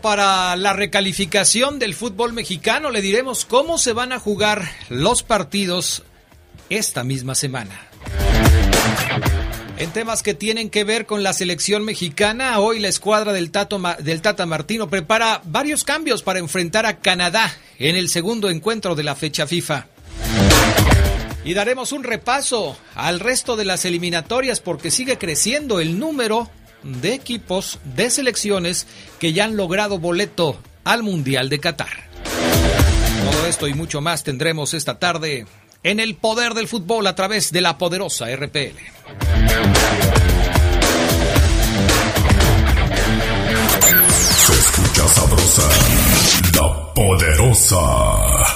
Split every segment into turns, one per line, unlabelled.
Para la recalificación del fútbol mexicano. Le diremos cómo se van a jugar los partidos esta misma semana. En temas que tienen que ver con la selección mexicana, hoy la escuadra del, Tato, del Tata Martino prepara varios cambios para enfrentar a Canadá en el segundo encuentro de la fecha FIFA. Y daremos un repaso al resto de las eliminatorias porque sigue creciendo el número de equipos de selecciones que ya han logrado boleto al Mundial de Qatar. Todo esto y mucho más tendremos esta tarde en el poder del fútbol a través de la poderosa RPL.
Se escucha sabrosa, la poderosa.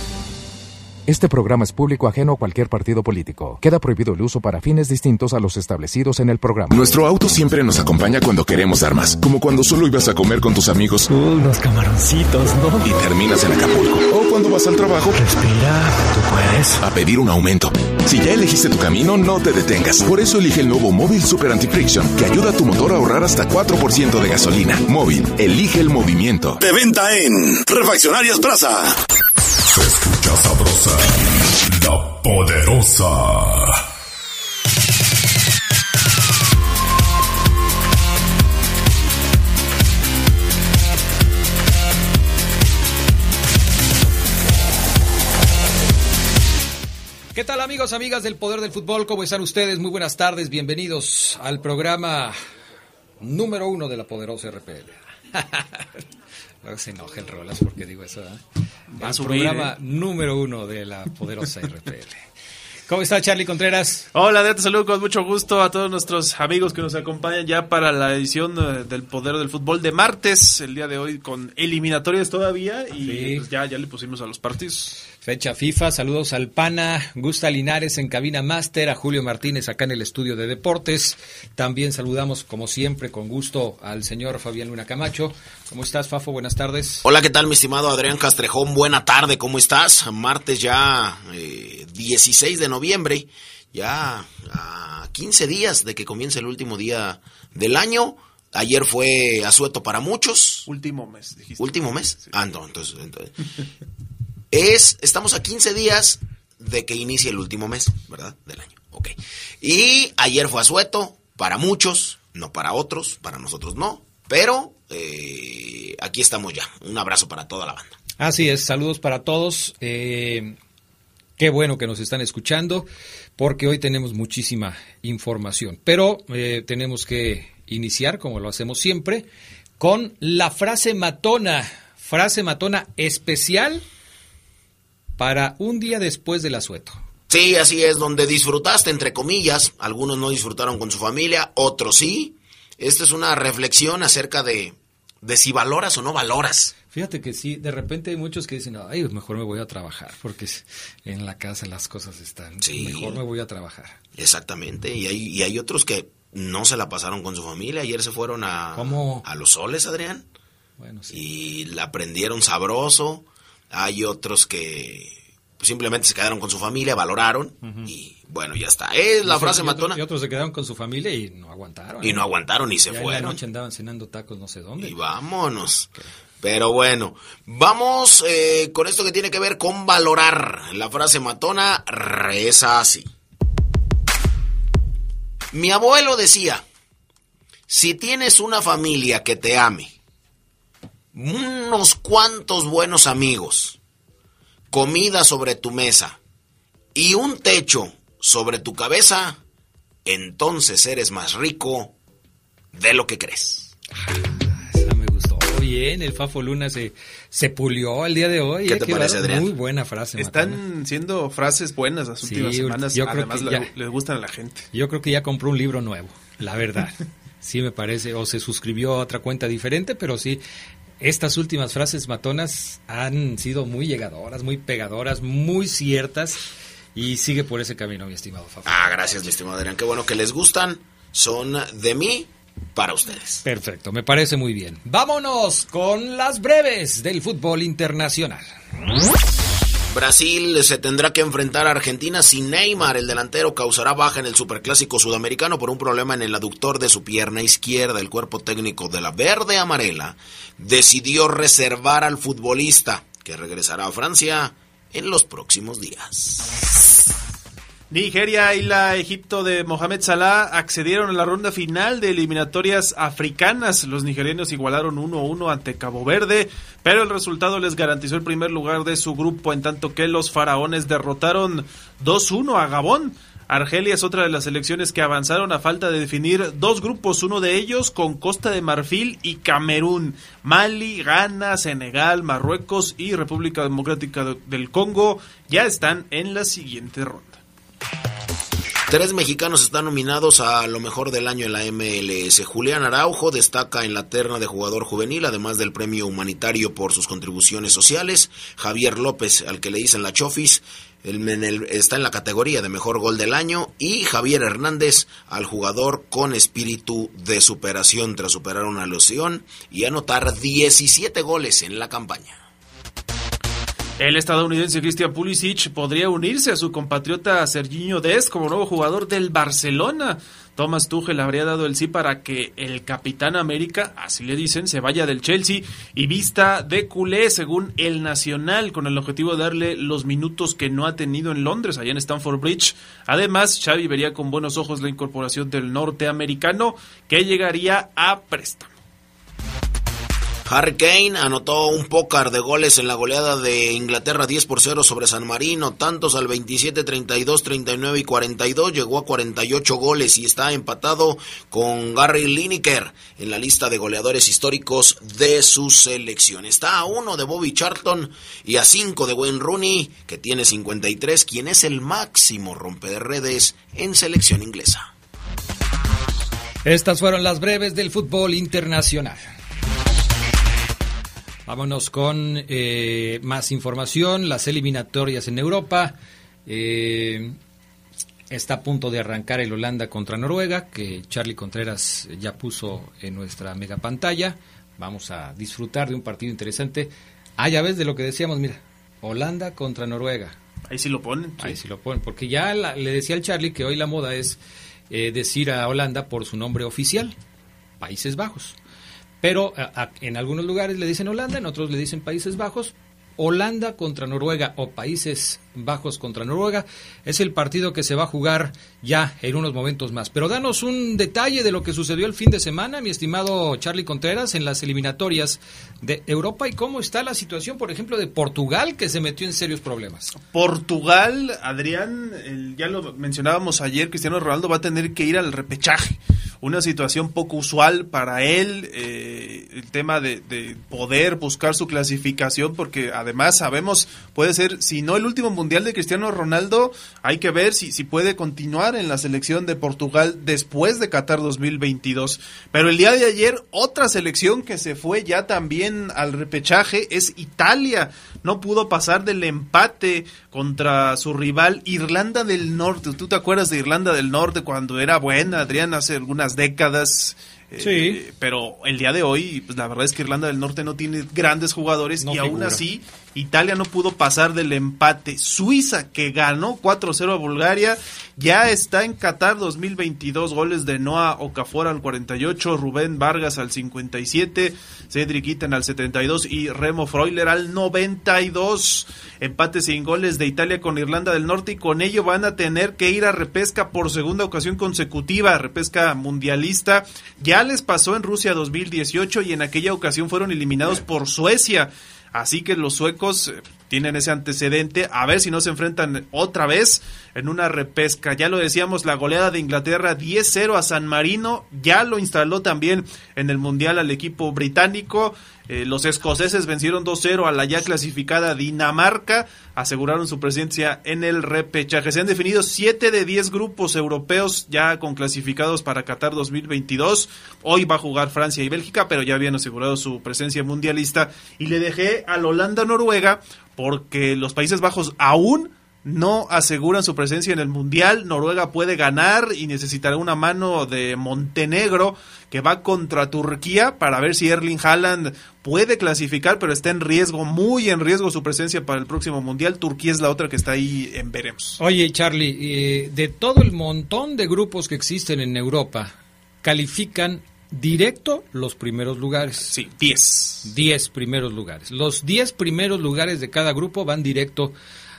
Este programa es público ajeno a cualquier partido político. Queda prohibido el uso para fines distintos a los establecidos en el programa.
Nuestro auto siempre nos acompaña cuando queremos dar más. Como cuando solo ibas a comer con tus amigos.
unos camaroncitos, ¿no?
Y terminas en Acapulco. O cuando vas al trabajo.
Respira, tú puedes.
A pedir un aumento. Si ya elegiste tu camino, no te detengas. Por eso elige el nuevo Móvil Super Anti-Friction, que ayuda a tu motor a ahorrar hasta 4% de gasolina. Móvil, elige el movimiento.
De venta en Refaccionarias Plaza.
Escucha sabrosa, la poderosa.
¿Qué tal amigos, amigas del Poder del Fútbol? ¿Cómo están ustedes? Muy buenas tardes, bienvenidos al programa número uno de la poderosa RPL. Luego se enoja el Rolas porque digo eso. ¿eh?
Va a
el
subir,
programa
¿eh?
número uno de la poderosa RPL. ¿Cómo está Charlie Contreras?
Hola, de te saludo con mucho gusto a todos nuestros amigos que nos acompañan ya para la edición eh, del Poder del Fútbol de martes, el día de hoy con eliminatorias todavía y
Sí.
pues ya, ya le pusimos a los partidos.
Fecha FIFA, saludos al Pana, Gusta Linares en cabina máster, a Julio Martínez acá en el estudio de deportes. También saludamos, como siempre, con gusto al señor Fabián Luna Camacho. ¿Cómo estás, Fafo? Buenas tardes.
Hola, ¿qué tal, mi estimado Adrián Castrejón? Buena tarde, ¿cómo estás? Martes ya eh, 16 de noviembre, ya a 15 días de que comience el último día del año. Ayer fue asueto para muchos.
Último mes, dijiste.
¿Último mes? Ah, no, entonces, entonces- es, estamos a 15 días de que inicie el último mes, ¿verdad? Del año. Ok. Y ayer fue asueto, para muchos, no para otros, para nosotros no, pero eh, aquí estamos ya. Un abrazo para toda la banda.
Así es, saludos para todos. Eh, qué bueno que nos están escuchando, porque hoy tenemos muchísima información. Pero eh, tenemos que iniciar, como lo hacemos siempre, con la frase matona. Frase matona especial para un día después del asueto.
Sí, así es, donde disfrutaste, entre comillas. Algunos no disfrutaron con su familia, otros sí. Esta es una reflexión acerca de, de si valoras o no valoras.
Fíjate que sí, de repente hay muchos que dicen, ay, mejor me voy a trabajar, porque en la casa las cosas están, sí. mejor me voy a trabajar.
Exactamente, y hay, y hay otros que no se la pasaron con su familia, ayer se fueron a, a Los Soles, Adrián.
Bueno, sí.
Y la aprendieron sabroso, hay otros que simplemente se quedaron con su familia, valoraron uh -huh. y bueno, ya está. Es la
y
frase
y
matona.
Otros, y otros se quedaron con su familia y no aguantaron.
Y ¿eh? no aguantaron y se
ya
fueron.
En la noche andaban cenando tacos no sé dónde.
Y vámonos. Okay. Pero bueno, vamos eh, con esto que tiene que ver con valorar. La frase matona reza así. Mi abuelo decía, si tienes una familia que te ame, unos cuantos buenos amigos, comida sobre tu mesa y un techo sobre tu cabeza, entonces eres más rico de lo que crees.
Esa me gustó bien, el Fafo Luna se, se pulió el día de hoy.
¿Qué te parece, Adrián?
Muy buena frase.
Están
Matana.
siendo frases buenas las últimas
Sí,
semanas,
yo creo
además
que
le,
ya-
les gustan a la gente.
Yo creo que ya compró un libro nuevo, la verdad. Sí me parece, o se suscribió a otra cuenta diferente, pero sí, estas últimas frases matonas han sido muy llegadoras, muy pegadoras, muy ciertas, y sigue por ese camino, mi estimado Fafo.
Ah, gracias, mi estimado Adrián. Qué bueno que les gustan. Son de mí para ustedes.
Perfecto, me parece muy bien. Vámonos con las breves del fútbol internacional.
Brasil se tendrá que enfrentar a Argentina sin Neymar. El delantero causará baja en el Superclásico Sudamericano por un problema en el aductor de su pierna izquierda. El cuerpo técnico de la verde amarela decidió reservar al futbolista, que regresará a Francia en los próximos días.
Nigeria y la Egipto de Mohamed Salah accedieron a la ronda final de eliminatorias africanas. Los nigerianos igualaron 1-1 ante Cabo Verde, pero el resultado les garantizó el primer lugar de su grupo, en tanto que los faraones derrotaron 2-1 a Gabón. Argelia es otra de las selecciones que avanzaron a falta de definir dos grupos, uno de ellos con Costa de Marfil y Camerún. Mali, Ghana, Senegal, Marruecos y República Democrática del Congo ya están en la siguiente ronda.
Tres mexicanos están nominados a lo mejor del año en la MLS. Julián Araujo destaca en la terna de jugador juvenil, además del premio humanitario por sus contribuciones sociales. Javier López, al que le dicen la Chofis, está en la categoría de mejor gol del año. Y Javier Hernández, al jugador con espíritu de superación tras superar una lesión y anotar 17 goles en la campaña.
El estadounidense Christian Pulisic podría unirse a su compatriota Serginho Dest como nuevo jugador del Barcelona. Thomas Tuchel habría dado el sí para que el capitán América, así le dicen, se vaya del Chelsea y vista de culé según el Nacional con el objetivo de darle los minutos que no ha tenido en Londres, allá en Stamford Bridge. Además, Xavi vería con buenos ojos la incorporación del norteamericano que llegaría a préstamo.
Harry Kane anotó un pócar de goles en la goleada de Inglaterra 10 por 0 sobre San Marino, tantos al 27, 32, 39 y 42, llegó a 48 goles y está empatado con Gary Lineker en la lista de goleadores históricos de su selección. Está a uno de Bobby Charlton y a cinco de Wayne Rooney, que tiene 53, quien es el máximo rompe de redes en selección inglesa.
Estas fueron las breves del fútbol internacional. Vámonos con eh, más información. Las eliminatorias en Europa. Eh, está a punto de arrancar el Holanda contra Noruega, que Charlie Contreras ya puso en nuestra mega pantalla. Vamos a disfrutar de un partido interesante. Ah, ya ves de lo que decíamos, mira. Holanda contra Noruega.
Ahí sí lo ponen.
Ahí sí lo ponen, porque ya la- le decía al Charlie que hoy la moda es eh, decir a Holanda por su nombre oficial, Países Bajos. Pero a- a- en algunos lugares le dicen Holanda, en otros le dicen Países Bajos. Holanda contra Noruega o Países Bajos contra Noruega. Es el partido que se va a jugar ya en unos momentos más. Pero danos un detalle de lo que sucedió el fin de semana, mi estimado Charlie Contreras, en las eliminatorias de Europa y cómo está la situación, por ejemplo, de Portugal, que se metió en serios problemas.
Portugal, Adrián, ya lo mencionábamos ayer, Cristiano Ronaldo va a tener que ir al repechaje. Una situación poco usual para él, eh, el tema de poder buscar su clasificación, porque además sabemos, puede ser, si no el último mundial de Cristiano Ronaldo, hay que ver si, si puede continuar en la selección de Portugal después de Qatar 2022. Pero el día de ayer, otra selección que se fue ya también al repechaje es Italia. No pudo pasar del empate contra su rival Irlanda del Norte. ¿Tú te acuerdas de Irlanda del Norte cuando era buena, Adrián, hace algunas décadas?
Sí.
Eh, pero el día de hoy, pues la verdad es que Irlanda del Norte no tiene grandes jugadores
No
y aún
figura.
así Italia no pudo pasar del empate. Suiza, que ganó 4-0 a Bulgaria, ya está en Qatar 2022. Goles de Noah Okafor al 48, Rubén Vargas al 57, Cedric Itten al 72 y Remo Freuler al 92. Empate sin goles de Italia con Irlanda del Norte y con ello van a tener que ir a repesca por segunda ocasión consecutiva, repesca mundialista. Ya les pasó en Rusia 2018 y en aquella ocasión fueron eliminados por Suecia. Así que los suecos eh, tienen ese antecedente. A ver si no se enfrentan otra vez en una repesca. Ya lo decíamos, la goleada de Inglaterra 10-0 a San Marino. Ya lo instaló también en el Mundial al equipo británico. Eh, los escoceses vencieron 2-0 a la ya clasificada Dinamarca. Aseguraron su presencia en el repechaje. Se han definido 7 de 10 grupos europeos ya con clasificados para Qatar 2022. Hoy va a jugar Francia y Bélgica, pero ya habían asegurado su presencia mundialista. Y le dejé al Holanda-Noruega porque los Países Bajos aún no aseguran su presencia en el Mundial. Noruega puede ganar y necesitará una mano de Montenegro que va contra Turquía para ver si Erling Haaland puede clasificar, pero está en riesgo, muy en riesgo su presencia para el próximo Mundial. Turquía es la otra que está ahí en veremos.
Oye, Charlie, eh, de todo el montón de grupos que existen en Europa, califican directo los primeros lugares.
Sí, 10.
10 primeros lugares. Los 10 primeros lugares de cada grupo van directo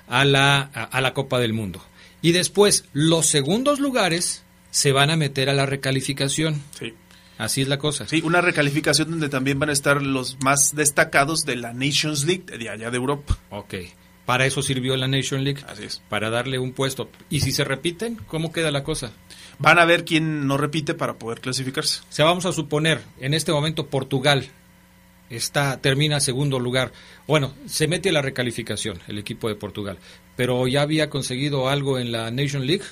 a la, a, a la Copa del Mundo. Y después, los segundos lugares se van a meter a la recalificación.
Sí.
Así es la cosa.
Sí, una recalificación donde también van a estar los más destacados de la Nations League de allá de Europa.
Ok. Para eso sirvió la Nation League.
Así es.
Para darle un puesto. ¿Y si se repiten? ¿Cómo queda la cosa?
Van a ver quién no repite para poder clasificarse.
O sea, vamos a suponer, en este momento Portugal está termina segundo lugar. Bueno, se mete a la recalificación el equipo de Portugal, pero ya había conseguido algo en la Nation League.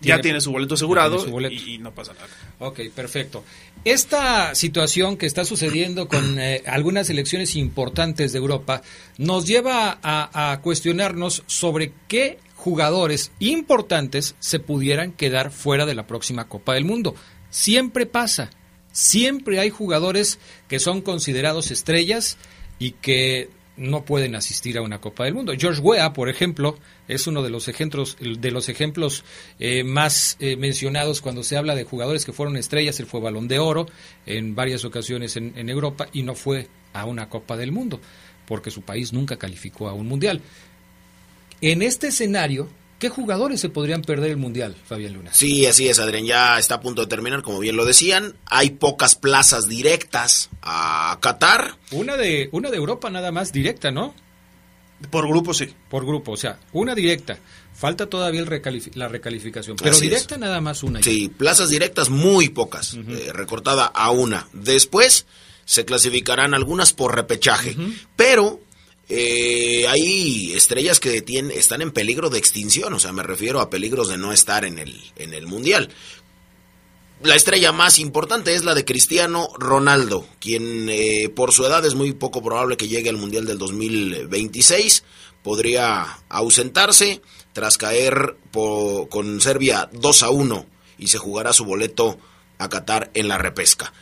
Ya tiene su boleto asegurado
tiene su boleto.
Y, y no pasa nada.
Ok, perfecto. Esta situación que está sucediendo con eh, algunas elecciones importantes de Europa nos lleva a, a cuestionarnos sobre qué jugadores importantes se pudieran quedar fuera de la próxima Copa del Mundo. Siempre pasa, siempre hay jugadores que son considerados estrellas y que no pueden asistir a una Copa del Mundo. George Weah, por ejemplo, es uno de los ejemplos, de los ejemplos eh, más eh, mencionados cuando se habla de jugadores que fueron estrellas. Él fue balón de oro en varias ocasiones en, en Europa y no fue a una Copa del Mundo porque su país nunca calificó a un mundial. En este escenario, ¿qué jugadores se podrían perder el mundial, Fabián Luna?
Sí, así es, Adrián. Ya está a punto de terminar, como bien lo decían. Hay pocas plazas directas a Qatar.
Una de, una de Europa nada más directa, ¿no?
Por grupo sí.
Por grupo, o sea, una directa. Falta todavía el recalif la recalificación, pero
Así es.
directa nada más una.
Sí, plazas directas muy pocas, eh, recortada a una. Después se clasificarán algunas por repechaje, pero eh, hay estrellas que tien- están en peligro de extinción, o sea, me refiero a peligros de no estar en el, Mundial. La estrella más importante es la de Cristiano Ronaldo, quien eh, por su edad es muy poco probable que llegue al Mundial del 2026. Podría ausentarse tras caer con Serbia 2 a 1 y se jugará su boleto a Qatar en la repesca.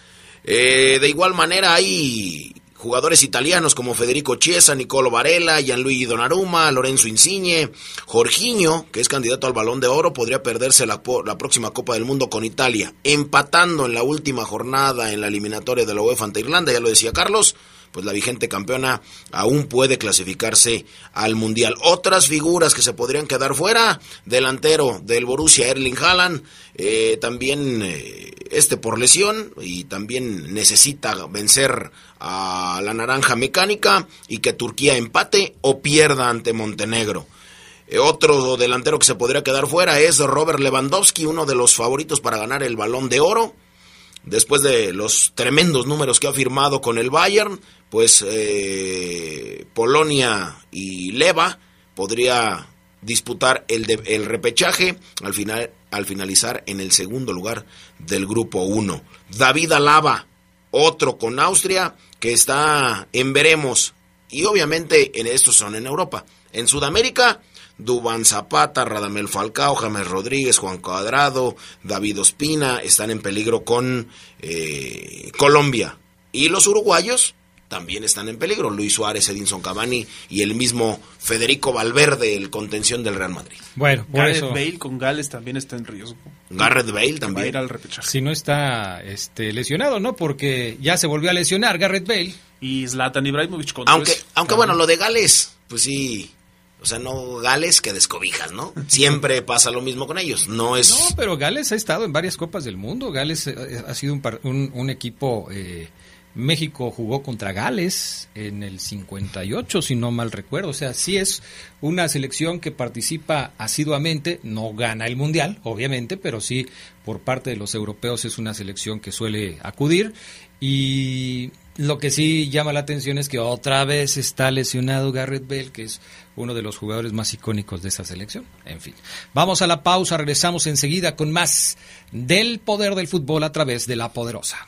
Eh, de igual manera hay jugadores italianos como Federico Chiesa, Nicolo Varela, Gianluigi Donnarumma, Lorenzo Insigne, Jorginho, que es candidato al Balón de Oro, podría perderse la, la próxima Copa del Mundo con Italia, empatando en la última jornada en la eliminatoria de la UEFA ante Irlanda, ya lo decía Carlos, pues la vigente campeona aún puede clasificarse al Mundial. Otras figuras que se podrían quedar fuera, delantero del Borussia Erling Haaland, eh, también eh, este por lesión y también necesita vencer a la naranja mecánica y que Turquía empate o pierda ante Montenegro. Eh, otro delantero que se podría quedar fuera es Robert Lewandowski, uno de los favoritos para ganar el balón de oro. Después de los tremendos números que ha firmado con el Bayern, pues eh, Polonia y Leva podría disputar el, el repechaje al, final, al finalizar en el segundo lugar del grupo 1. David Alaba, otro con Austria, que está en veremos. Y obviamente en estos son en Europa. En Sudamérica, Dubán Zapata, Radamel Falcao, James Rodríguez, Juan Cuadrado, David Ospina están en peligro con eh, Colombia. Y los uruguayos también están en peligro. Luis Suárez, Edinson Cavani y el mismo Federico Valverde, el contención del Real Madrid.
Bueno, Gareth Bale con Gales también está en riesgo.
Gareth Bale también.
al repechaje.
Si no está este, lesionado, ¿no? Porque ya se volvió a lesionar Gareth Bale.
Y Zlatan Ibrahimovic con
Aunque, aunque bueno, lo de Gales, pues sí o sea, no Gales que descobijas, ¿no? Siempre pasa lo mismo con ellos. No es.
No, pero Gales ha estado en varias copas del mundo. Gales eh, ha sido un, un, equipo. Eh, México jugó contra Gales en el 58, si no mal recuerdo. O sea, sí es una selección que participa asiduamente. No gana el mundial, obviamente, pero sí por parte de los europeos es una selección que suele acudir. Y lo que sí llama la atención es que otra vez está lesionado Garrett Bale, que es uno de los jugadores más icónicos de esta selección. En fin, vamos a la pausa, regresamos enseguida con más del poder del fútbol a través de la poderosa.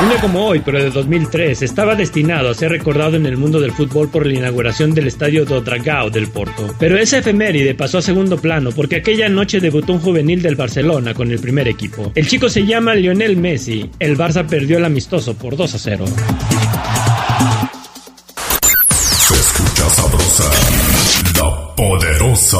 Un día como hoy, pero de 2003, estaba destinado a ser recordado en el mundo del fútbol por la inauguración del estadio do Dragao del Porto. Pero ese efeméride pasó a segundo plano porque aquella noche debutó un juvenil del Barcelona con el primer equipo. El chico se llama Lionel Messi. El Barça perdió el amistoso por 2 a 0.
Se escucha sabrosa, la poderosa.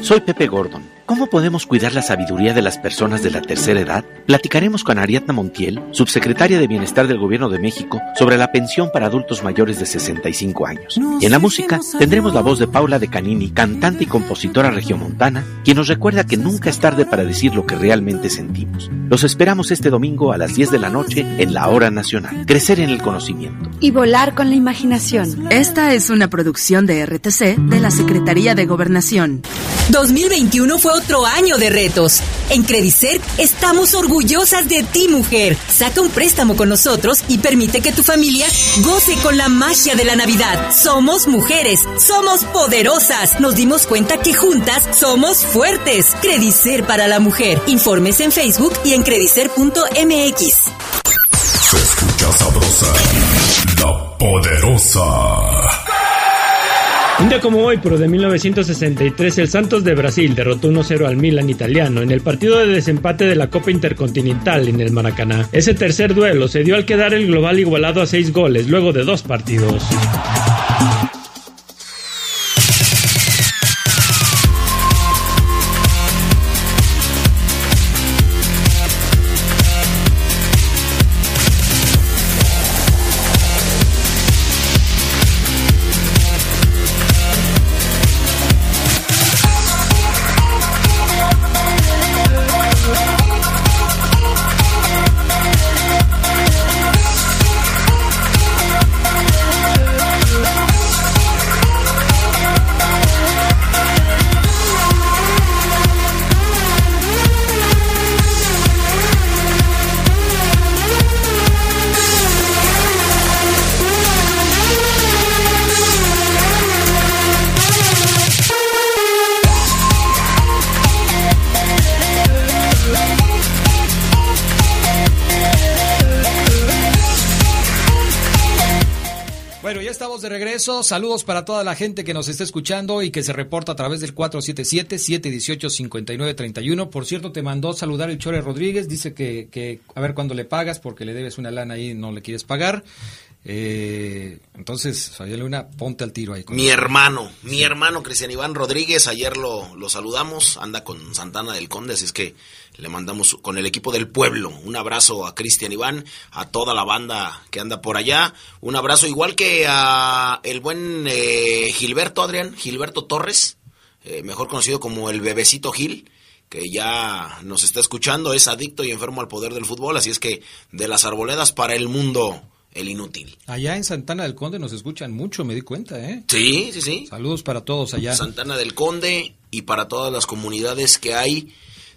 Soy Pepe Gordon ¿Cómo podemos cuidar la sabiduría de las personas de la tercera edad? Platicaremos con Ariadna Montiel, subsecretaria de Bienestar del Gobierno de México, sobre la pensión para adultos mayores de 65 años. Y en la música tendremos la voz de Paula de Canini, cantante y compositora regiomontana, quien nos recuerda que nunca es tarde para decir lo que realmente sentimos. Los esperamos este domingo a las 10 de la noche en la Hora Nacional. Crecer en el conocimiento.
Y volar con la imaginación. Esta es una producción de RTC de la Secretaría de Gobernación.
2021 fue otro año de retos. En Credicer estamos orgullosas de ti, mujer. Saca un préstamo con nosotros y permite que tu familia goce con la magia de la Navidad. Somos mujeres, somos poderosas. Nos dimos cuenta que juntas somos fuertes. Credicer para la mujer. Informes en Facebook y en credicer.mx.
Se escucha sabrosa, la poderosa.
Un día como hoy, pero de 1963, el Santos de Brasil derrotó 1-0 al Milan italiano en el partido de desempate de la Copa Intercontinental en el Maracaná. Ese tercer duelo se dio al quedar el global igualado a seis goles luego de dos partidos.
Saludos para toda la gente que nos está escuchando y que se reporta a través del 477-718-5931. Por cierto, te mandó saludar el Chore Rodríguez, dice que, que a ver cuándo le pagas porque le debes una lana ahí y no le quieres pagar. Eh, entonces, Fabián Luna, ponte al tiro ahí.
Mi hermano, mi hermano Cristian Iván Rodríguez, ayer lo, lo saludamos, anda con Santana del Conde, así es que le mandamos con el equipo del pueblo un abrazo a Cristian Iván, a toda la banda que anda por allá, un abrazo igual que a el buen eh, Gilberto Adrián, Gilberto Torres, eh, mejor conocido como el bebecito Gil, que ya nos está escuchando, es adicto y enfermo al poder del fútbol, así es que de las arboledas para el mundo el inútil.
Allá en Santana del Conde nos escuchan mucho, me di cuenta, ¿eh?
Sí, sí, sí.
Saludos para todos allá.
Santana del Conde y para todas las comunidades que hay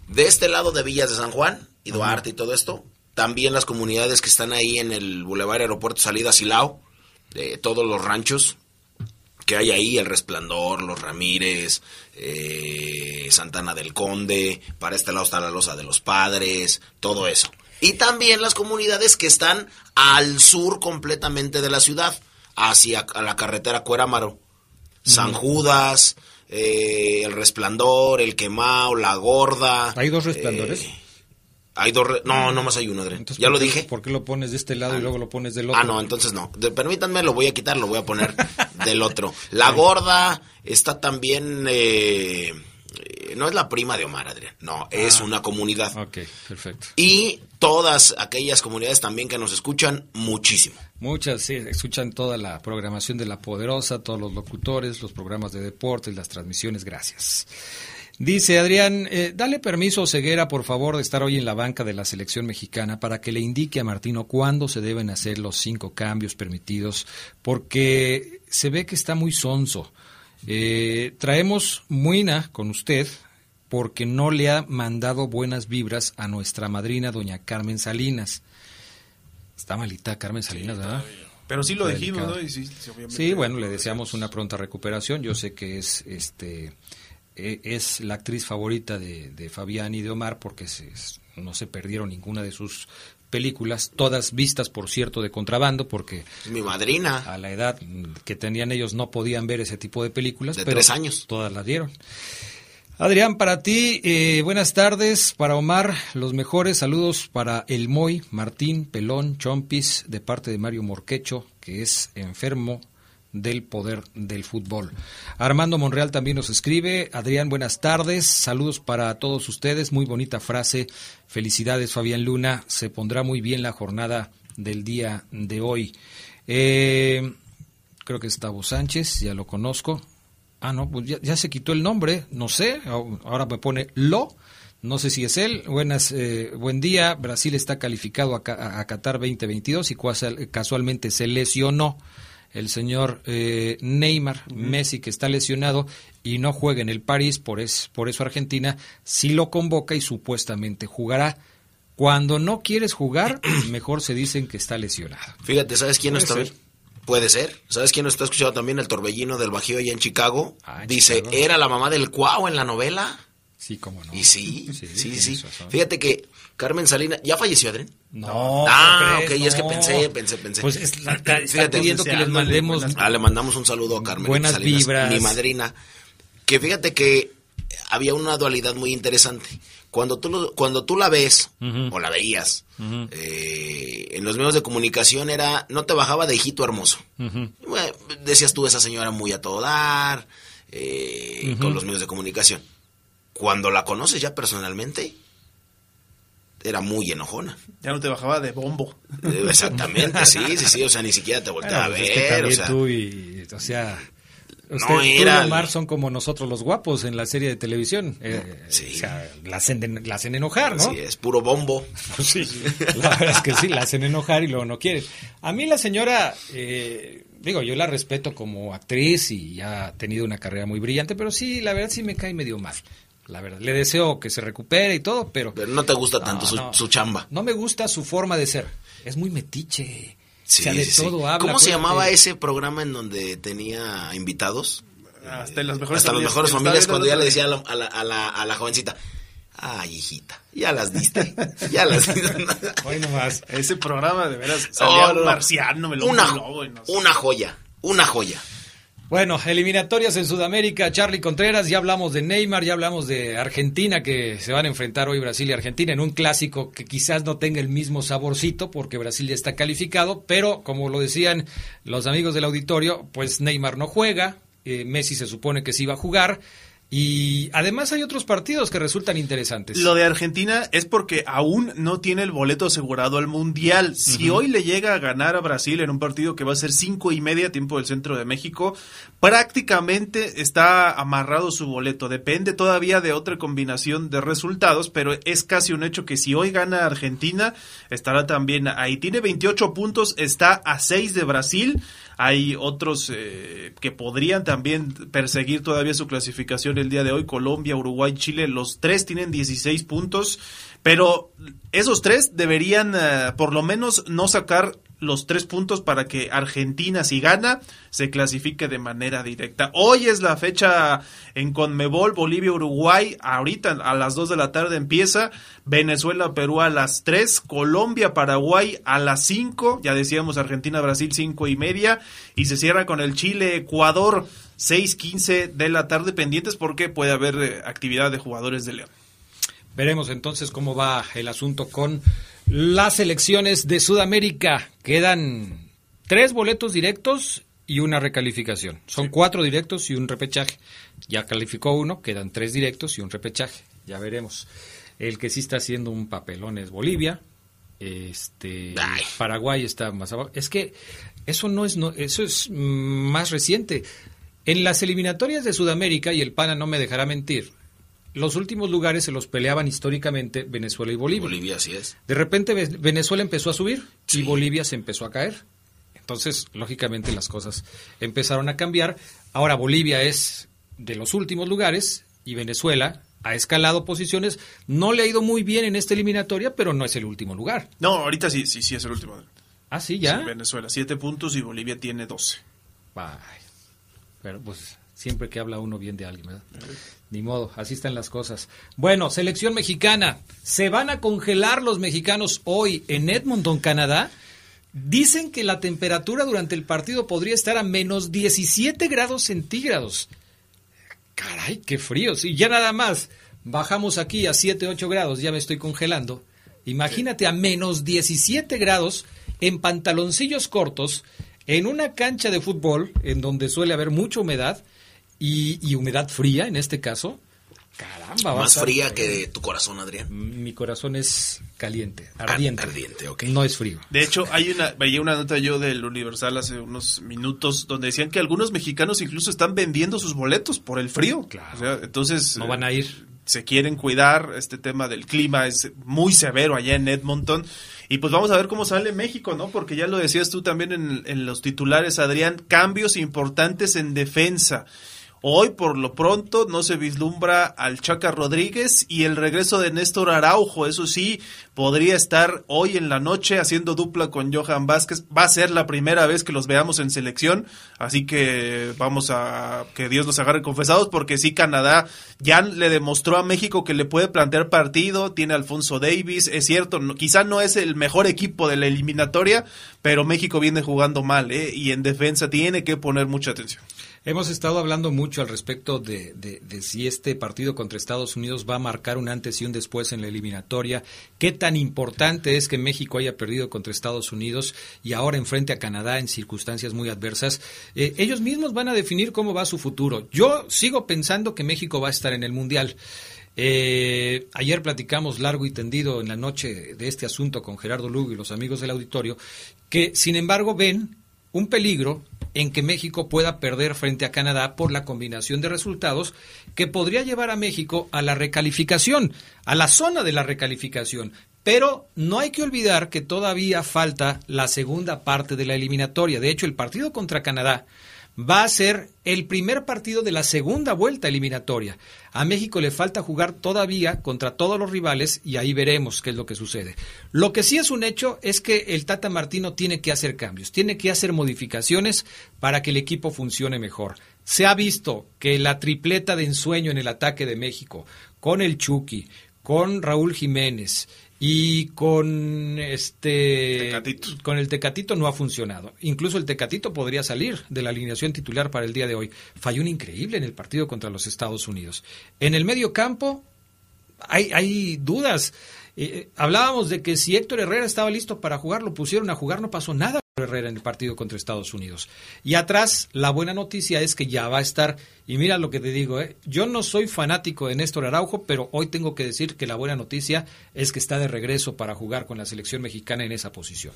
de este lado de Villas de San Juan y Duarte y todo esto. También las comunidades que están ahí en el Boulevard Aeropuerto Salida Silao, de todos los ranchos que hay ahí, El Resplandor, Los Ramírez, eh, Santana del Conde, para este lado está la Loza de los Padres, todo eso. Y también las comunidades que están al sur completamente de la ciudad, hacia la carretera Cuéramaro. San Judas, eh, El Resplandor, El Quemao, La Gorda.
¿Hay dos resplandores?
Eh, hay dos... Re no, nomás hay uno, Adrián. ¿Ya lo
qué,
dije?
¿Por qué lo pones de este lado y luego lo pones del otro?
Ah, no, entonces no. De, permítanme, lo voy a quitar, lo voy a poner del otro. La Gorda está también... Eh, no es la prima de Omar, Adrián. No, es una comunidad.
Ok, perfecto.
Y todas aquellas comunidades también que nos escuchan muchísimo.
Muchas, sí, escuchan toda la programación de La Poderosa, todos los locutores, los programas de deportes, las transmisiones. Gracias. Dice Adrián, eh, dale permiso Ceguera, por favor, de estar hoy en la banca de la selección mexicana para que le indique a Martino cuándo se deben hacer los cinco cambios permitidos, porque se ve que está muy sonso. Eh, traemos muina con usted porque no le ha mandado buenas vibras a nuestra madrina, doña Carmen Salinas. Está malita Carmen Salinas, ¿verdad?
Pero sí lo dijimos. ¿no? Y sí, sí, obviamente.
Sí, bueno, le deseamos una pronta recuperación. Yo sé que es este eh, es la actriz favorita de, de Fabián y de Omar porque se- no se perdieron ninguna de sus películas, todas vistas, por cierto, de contrabando, porque
Mi madrina.
a la edad que tenían ellos no podían ver ese tipo de películas.
De
pero
tres años.
Todas las dieron. Adrián, para ti, eh, buenas tardes. Para Omar, los mejores saludos para El Moy, Martín, Pelón, Chompis, de parte de Mario Morquecho, que es enfermo del poder del fútbol. Armando Monreal también nos escribe. Adrián, buenas tardes. Saludos para todos ustedes. Muy bonita frase. Felicidades, Fabián Luna. Se pondrá muy bien la jornada del día de hoy. Eh, creo que es Tavo Sánchez, ya lo conozco. Ah, no, pues ya, se quitó el nombre, no sé, ahora me pone Lo, no sé si es él. Buenas, eh, buen día, Brasil está calificado a, Ca- a Qatar 2022 y casual- casualmente se lesionó el señor eh, Neymar, Messi, que está lesionado y no juega en el París, por, es, por eso Argentina sí lo convoca y supuestamente jugará. Cuando no quieres jugar, mejor se dicen que está lesionado.
Fíjate, ¿sabes quién está?
ser.
Puede ser. ¿Sabes quién está escuchando también? El torbellino del Bajío allá en Chicago.
Ah, en
Dice,
Chicago.
¿era la mamá del Cuau en la novela?
Sí, cómo no.
Y sí,
Sí,
sí. Fíjate que Carmen Salinas, ¿ya falleció, Adrián?
No.
Ah,
¿cómo
ok, es que pensé, pensé, pensé.
Pues es la- está
Fíjate,
pidiendo que les mandemos
Ah, le mandamos un saludo a Carmen
Buenas
Salinas,
vibras.
mi madrina. Que fíjate que había una dualidad muy interesante. Cuando tú, lo- cuando tú la ves, o la veías, eh, en los medios de comunicación era, no te bajaba de hijito hermoso. Bueno, decías tú, esa señora muy a todo dar, eh, con los medios de comunicación. Cuando la conoces ya personalmente, era muy enojona.
Ya no te bajaba de bombo.
Eh, Exactamente, sí, sí, sí, o sea, ni siquiera te volteaba
Bueno,
a
pues es
ver,
que
o
también
sea,
tú y, o sea,
No
usted, tú y
era-
Omar son como nosotros los guapos en la serie de televisión. Eh, O sea, la hacen, la hacen enojar, ¿no?
Sí, es puro bombo.
Pues sí, la verdad es que sí, la hacen enojar y luego no quieren. A mí la señora, eh, digo, yo la respeto como actriz y ha tenido una carrera muy brillante, pero sí, la verdad sí me cae medio mal. La verdad, le deseo que se recupere y todo, pero...
Pero no te gusta tanto
No,
su,
no.
su chamba.
No me gusta su forma de ser. Es muy metiche.
Sí,
o sea, de
sí, sí.
todo habla.
¿Cómo se llamaba ese programa en donde tenía invitados?
Hasta en las mejores
Hasta las
familias.
mejores
Estaba
familias cuando ya le decía a la, a la, a la, a la jovencita, ay, hijita, ya las diste, ya las diste.
Hoy nomás.
Ese programa, de veras, salía
Oh, no,
un
no.
marciano, me lo
una,
lobo y no sé.
una joya, una joya.
Bueno, eliminatorias en Sudamérica, Charlie Contreras, ya hablamos de Neymar, ya hablamos de Argentina, que se van a enfrentar hoy Brasil y Argentina en un clásico que quizás no tenga el mismo saborcito, porque Brasil ya está calificado, pero como lo decían los amigos del auditorio, pues Neymar no juega, eh, Messi se supone que sí va a jugar, y además hay otros partidos que resultan interesantes.
Lo de Argentina es porque aún no tiene el boleto asegurado al Mundial. Si hoy le llega a ganar a Brasil en un partido que va a ser cinco y media tiempo del centro de México, prácticamente está amarrado su boleto. Depende todavía de otra combinación de resultados, pero es casi un hecho que si hoy gana Argentina, estará también ahí. Tiene 28 puntos, está a 6 de Brasil. Hay otros eh, que podrían también perseguir todavía su clasificación el día de hoy. Colombia, Uruguay, Chile, los tres tienen 16 puntos. Pero esos tres deberían eh, por lo menos no sacar los tres puntos para que Argentina, si gana, se clasifique de manera directa. Hoy es la fecha en Conmebol, Bolivia, Uruguay. Ahorita a las 2 de la tarde empieza. Venezuela, Perú a las 3. Colombia, Paraguay a las 5. Ya decíamos Argentina, Brasil, 5 y media. Y se cierra con el Chile, Ecuador, 6, 15 de la tarde pendientes porque puede haber eh, actividad de jugadores de León.
Veremos entonces cómo va el asunto con las elecciones de Sudamérica. Quedan tres boletos directos y una recalificación. Son cuatro directos y un repechaje. Ya calificó uno, quedan tres directos y un repechaje. Ya veremos. El que sí está haciendo un papelón es Bolivia. Este Paraguay está más abajo. Es que eso no es no, eso es más reciente. En las eliminatorias de Sudamérica y el PANA no me dejará mentir los últimos lugares se los peleaban históricamente Venezuela y Bolivia.
Bolivia, así es.
De repente Venezuela empezó a subir y Bolivia se empezó a caer. Entonces, lógicamente, las cosas empezaron a cambiar. Ahora Bolivia es de los últimos lugares y Venezuela ha escalado posiciones. No le ha ido muy bien en esta eliminatoria, pero no es el último lugar.
No, ahorita sí, sí, sí es el último.
Ah, sí, ya.
Venezuela, siete puntos y Bolivia tiene doce.
Pero pues siempre que habla uno bien de alguien, ¿verdad? Ni modo, así están las cosas. Bueno, selección mexicana. ¿Se van a congelar los mexicanos hoy en Edmonton, Canadá? Dicen que la temperatura durante el partido podría estar a menos 17 grados centígrados. Caray, qué frío. Si ya nada más bajamos aquí a 7, 8 grados, ya me estoy congelando. Imagínate a menos 17 grados en pantaloncillos cortos, en una cancha de fútbol en donde suele haber mucha humedad y, humedad fría en este caso. Caramba,
Más fría que tu corazón, Adrián.
Mi corazón es caliente, ardiente.
ardiente, ok.
No es frío.
De hecho, hay una, veía una nota yo del Universal hace unos minutos donde decían que algunos mexicanos incluso están vendiendo sus boletos por el frío.
Claro.
entonces.
No van a ir.
Se quieren cuidar. Este tema del clima es muy severo allá en Edmonton. Y pues vamos a ver cómo sale México, ¿no? Porque ya lo decías tú también en, en los titulares, Adrián, cambios importantes en defensa. Hoy, por lo pronto, no se vislumbra al Chaca Rodríguez y el regreso de Néstor Araujo. Eso sí, podría estar hoy en la noche haciendo dupla con Johan Vázquez. Va a ser la primera vez que los veamos en selección. Así que vamos a que Dios nos agarre confesados, porque sí, Canadá ya le demostró a México que le puede plantear partido. Tiene Alfonso Davis. Es cierto, quizá no es el mejor equipo de la eliminatoria, pero México viene jugando mal, ¿eh? Y en defensa tiene que poner mucha atención.
Hemos estado hablando mucho al respecto de, si este partido contra Estados Unidos va a marcar un antes y un después en la eliminatoria. Qué tan importante es que México haya perdido contra Estados Unidos y ahora enfrente a Canadá en circunstancias muy adversas. Eh, ellos mismos van a definir cómo va su futuro. Yo sigo pensando que México va a estar en el Mundial. Eh, ayer platicamos largo y tendido en la noche de este asunto con Gerardo Lugo y los amigos del auditorio, que sin embargo ven un peligro en que México pueda perder frente a Canadá por la combinación de resultados que podría llevar a México a la recalificación, a la zona de la recalificación. Pero no hay que olvidar que todavía falta la segunda parte de la eliminatoria. De hecho, el partido contra Canadá va a ser el primer partido de la segunda vuelta eliminatoria. A México le falta jugar todavía contra todos los rivales y ahí veremos qué es lo que sucede. Lo que sí es un hecho es que el Tata Martino tiene que hacer cambios, tiene que hacer modificaciones para que el equipo funcione mejor. Se ha visto que la tripleta de ensueño en el ataque de México, con el Chucky, con Raúl Jiménez Y con este con el Tecatito no ha funcionado. Incluso el Tecatito podría salir de la alineación titular para el día de hoy. Falló un increíble en el partido contra los Estados Unidos. En el medio campo hay, hay dudas. Eh, hablábamos de que si Héctor Herrera estaba listo para jugar, lo pusieron a jugar, no pasó nada Herrera en el partido contra Estados Unidos. Y atrás, la buena noticia es que ya va a estar, y mira lo que te digo, ¿eh? yo no soy fanático de Néstor Araujo, pero hoy tengo que decir que la buena noticia es que está de regreso para jugar con la selección mexicana en esa posición.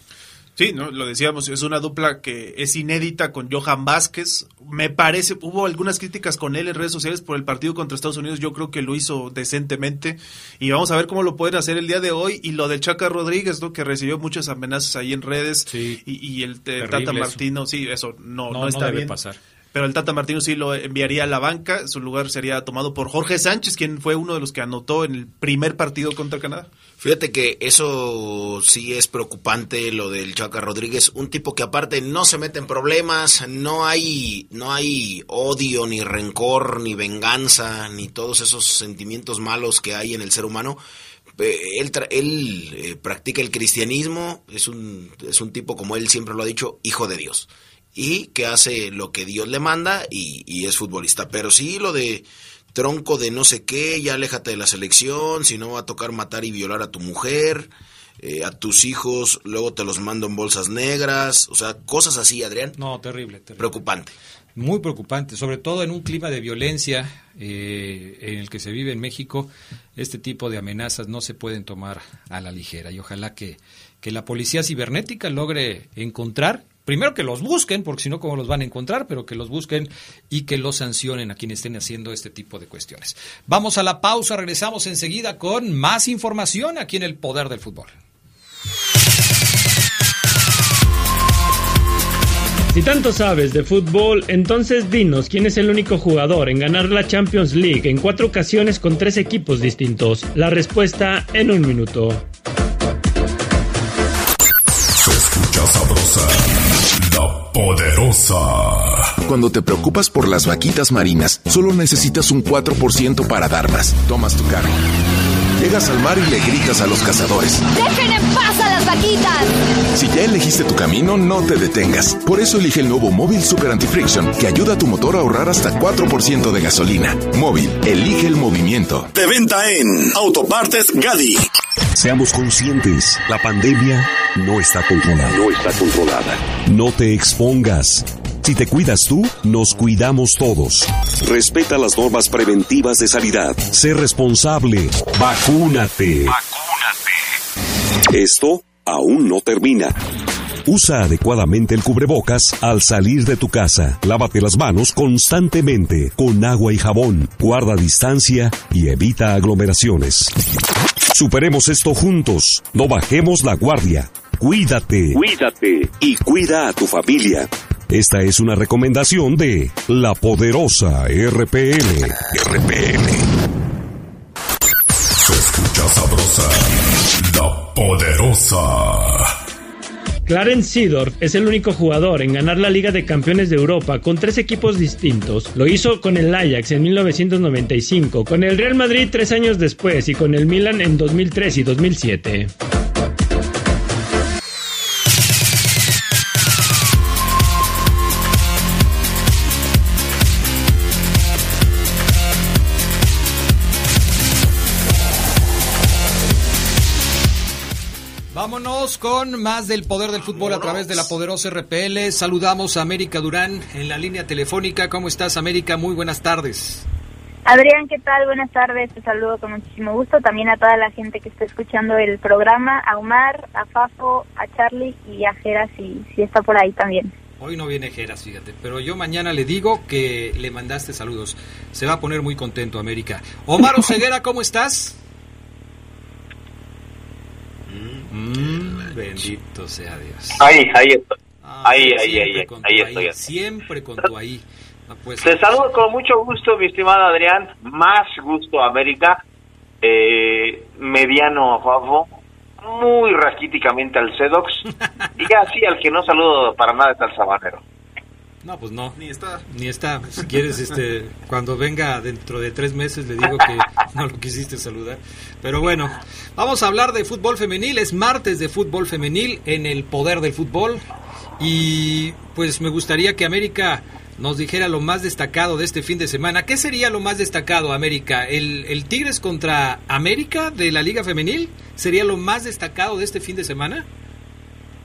Sí, no, lo decíamos, es una dupla que es inédita con Johan Vázquez. Me parece, hubo algunas críticas con él en redes sociales por el partido contra Estados Unidos. Yo creo que lo hizo decentemente y vamos a ver cómo lo pueden hacer el día de hoy. Y lo de Chaca Rodríguez, ¿no? que recibió muchas amenazas ahí en redes. y, el Tata Martino, sí, eso no, no, está bien. pasar pero el Tata Martino sí lo enviaría a la banca. Su lugar sería tomado por Jorge Sánchez, quien fue uno de los que anotó en el primer partido contra Canadá.
Fíjate que eso sí es preocupante, lo del Chaca Rodríguez, un tipo que aparte no se mete en problemas, no hay, no hay odio, ni rencor, ni venganza, ni todos esos sentimientos malos que hay en el ser humano. Él, él eh, practica el cristianismo, es un, es un tipo, como él siempre lo ha dicho, hijo de Dios y que hace lo que Dios le manda y, es futbolista. Pero sí, lo de tronco de no sé qué, ya aléjate de la selección, si no va a tocar matar y violar a tu mujer, eh, a tus hijos, luego te los mando en bolsas negras, o sea, cosas así, Adrián.
No, terrible, terrible.
Preocupante.
Muy preocupante, sobre todo en un clima de violencia eh, en el que se vive en México, este tipo de amenazas no se pueden tomar a la ligera y ojalá que, que la policía cibernética logre encontrar primero que los busquen, porque si no, ¿cómo los van a encontrar? Pero que los busquen y que los sancionen a quienes estén haciendo este tipo de cuestiones. Vamos a la pausa, regresamos enseguida con más información aquí en el Poder del Fútbol.
Si tanto sabes de fútbol, entonces dinos quién es el único jugador en ganar la Champions League en cuatro ocasiones con tres equipos distintos. La respuesta en un minuto.
Se escucha sabrosa la Poderosa.
Cuando te preocupas por las vaquitas marinas, solo necesitas un 4% para dar más. Tomas tu carro. Llegas al mar y le gritas a los cazadores.
¡Dejen en paz a las vaquitas!
Si ya elegiste tu camino, no te detengas. Por eso elige el nuevo Móvil Super Anti-Friction, que ayuda a tu motor a ahorrar hasta 4% de gasolina. Móvil, elige el movimiento.
De venta en Autopartes Gadi.
Seamos conscientes, la pandemia no está controlada.
No está controlada.
No te expongas. Si te cuidas tú, nos cuidamos todos. Respeta las normas preventivas de sanidad. Sé responsable. Vacúnate. Vacúnate. Esto aún no termina. Usa adecuadamente el cubrebocas al salir de tu casa. Lávate las manos constantemente con agua y jabón. Guarda distancia y evita aglomeraciones. Superemos esto juntos. No bajemos la guardia. Cuídate.
Cuídate.
Y cuida a tu familia. Esta es una recomendación de la poderosa RPL. RPL.
Se escucha sabrosa. La poderosa.
Clarence Seedorf es el único jugador en ganar la Liga de Campeones de Europa con tres equipos distintos. Lo hizo con el Ajax en 1995, con el Real Madrid tres años después y con el Milan en 2003 y 2007.
Con más del poder del fútbol a través de la poderosa RPL. Saludamos a América Durán en la línea telefónica. ¿Cómo estás, América? Muy buenas tardes.
Adrián, ¿qué tal? Buenas tardes. Te saludo con muchísimo gusto. También a toda la gente que está escuchando el programa, a Omar, a Fafo, a Charlie y a Jera, si, si está por ahí también.
Hoy no viene Geras, fíjate, pero yo mañana le digo que le mandaste saludos. Se va a poner muy contento, América. Omar Oseguera, ¿cómo estás? Bendito sea Dios.
Ahí, ahí estoy. Ah, ahí, ahí, ahí, ahí, estoy.
Siempre con tu ahí.
Te saludo con mucho gusto, mi estimado Adrián. Más gusto, América. Eh, mediano a. Muy raquíticamente al Sedox. y así al que no saludo para nada está el Sabanero.
No, pues no.
Ni está.
Ni está. Si quieres, este, cuando venga dentro de tres meses le digo que no lo quisiste saludar. Pero bueno, vamos a hablar de fútbol femenil. Es martes de fútbol femenil en el poder del fútbol. Y pues me gustaría que América nos dijera lo más destacado de este fin de semana. ¿Qué sería lo más destacado, América? ¿El, el Tigres contra América de la Liga Femenil? ¿Sería lo más destacado de este fin de semana?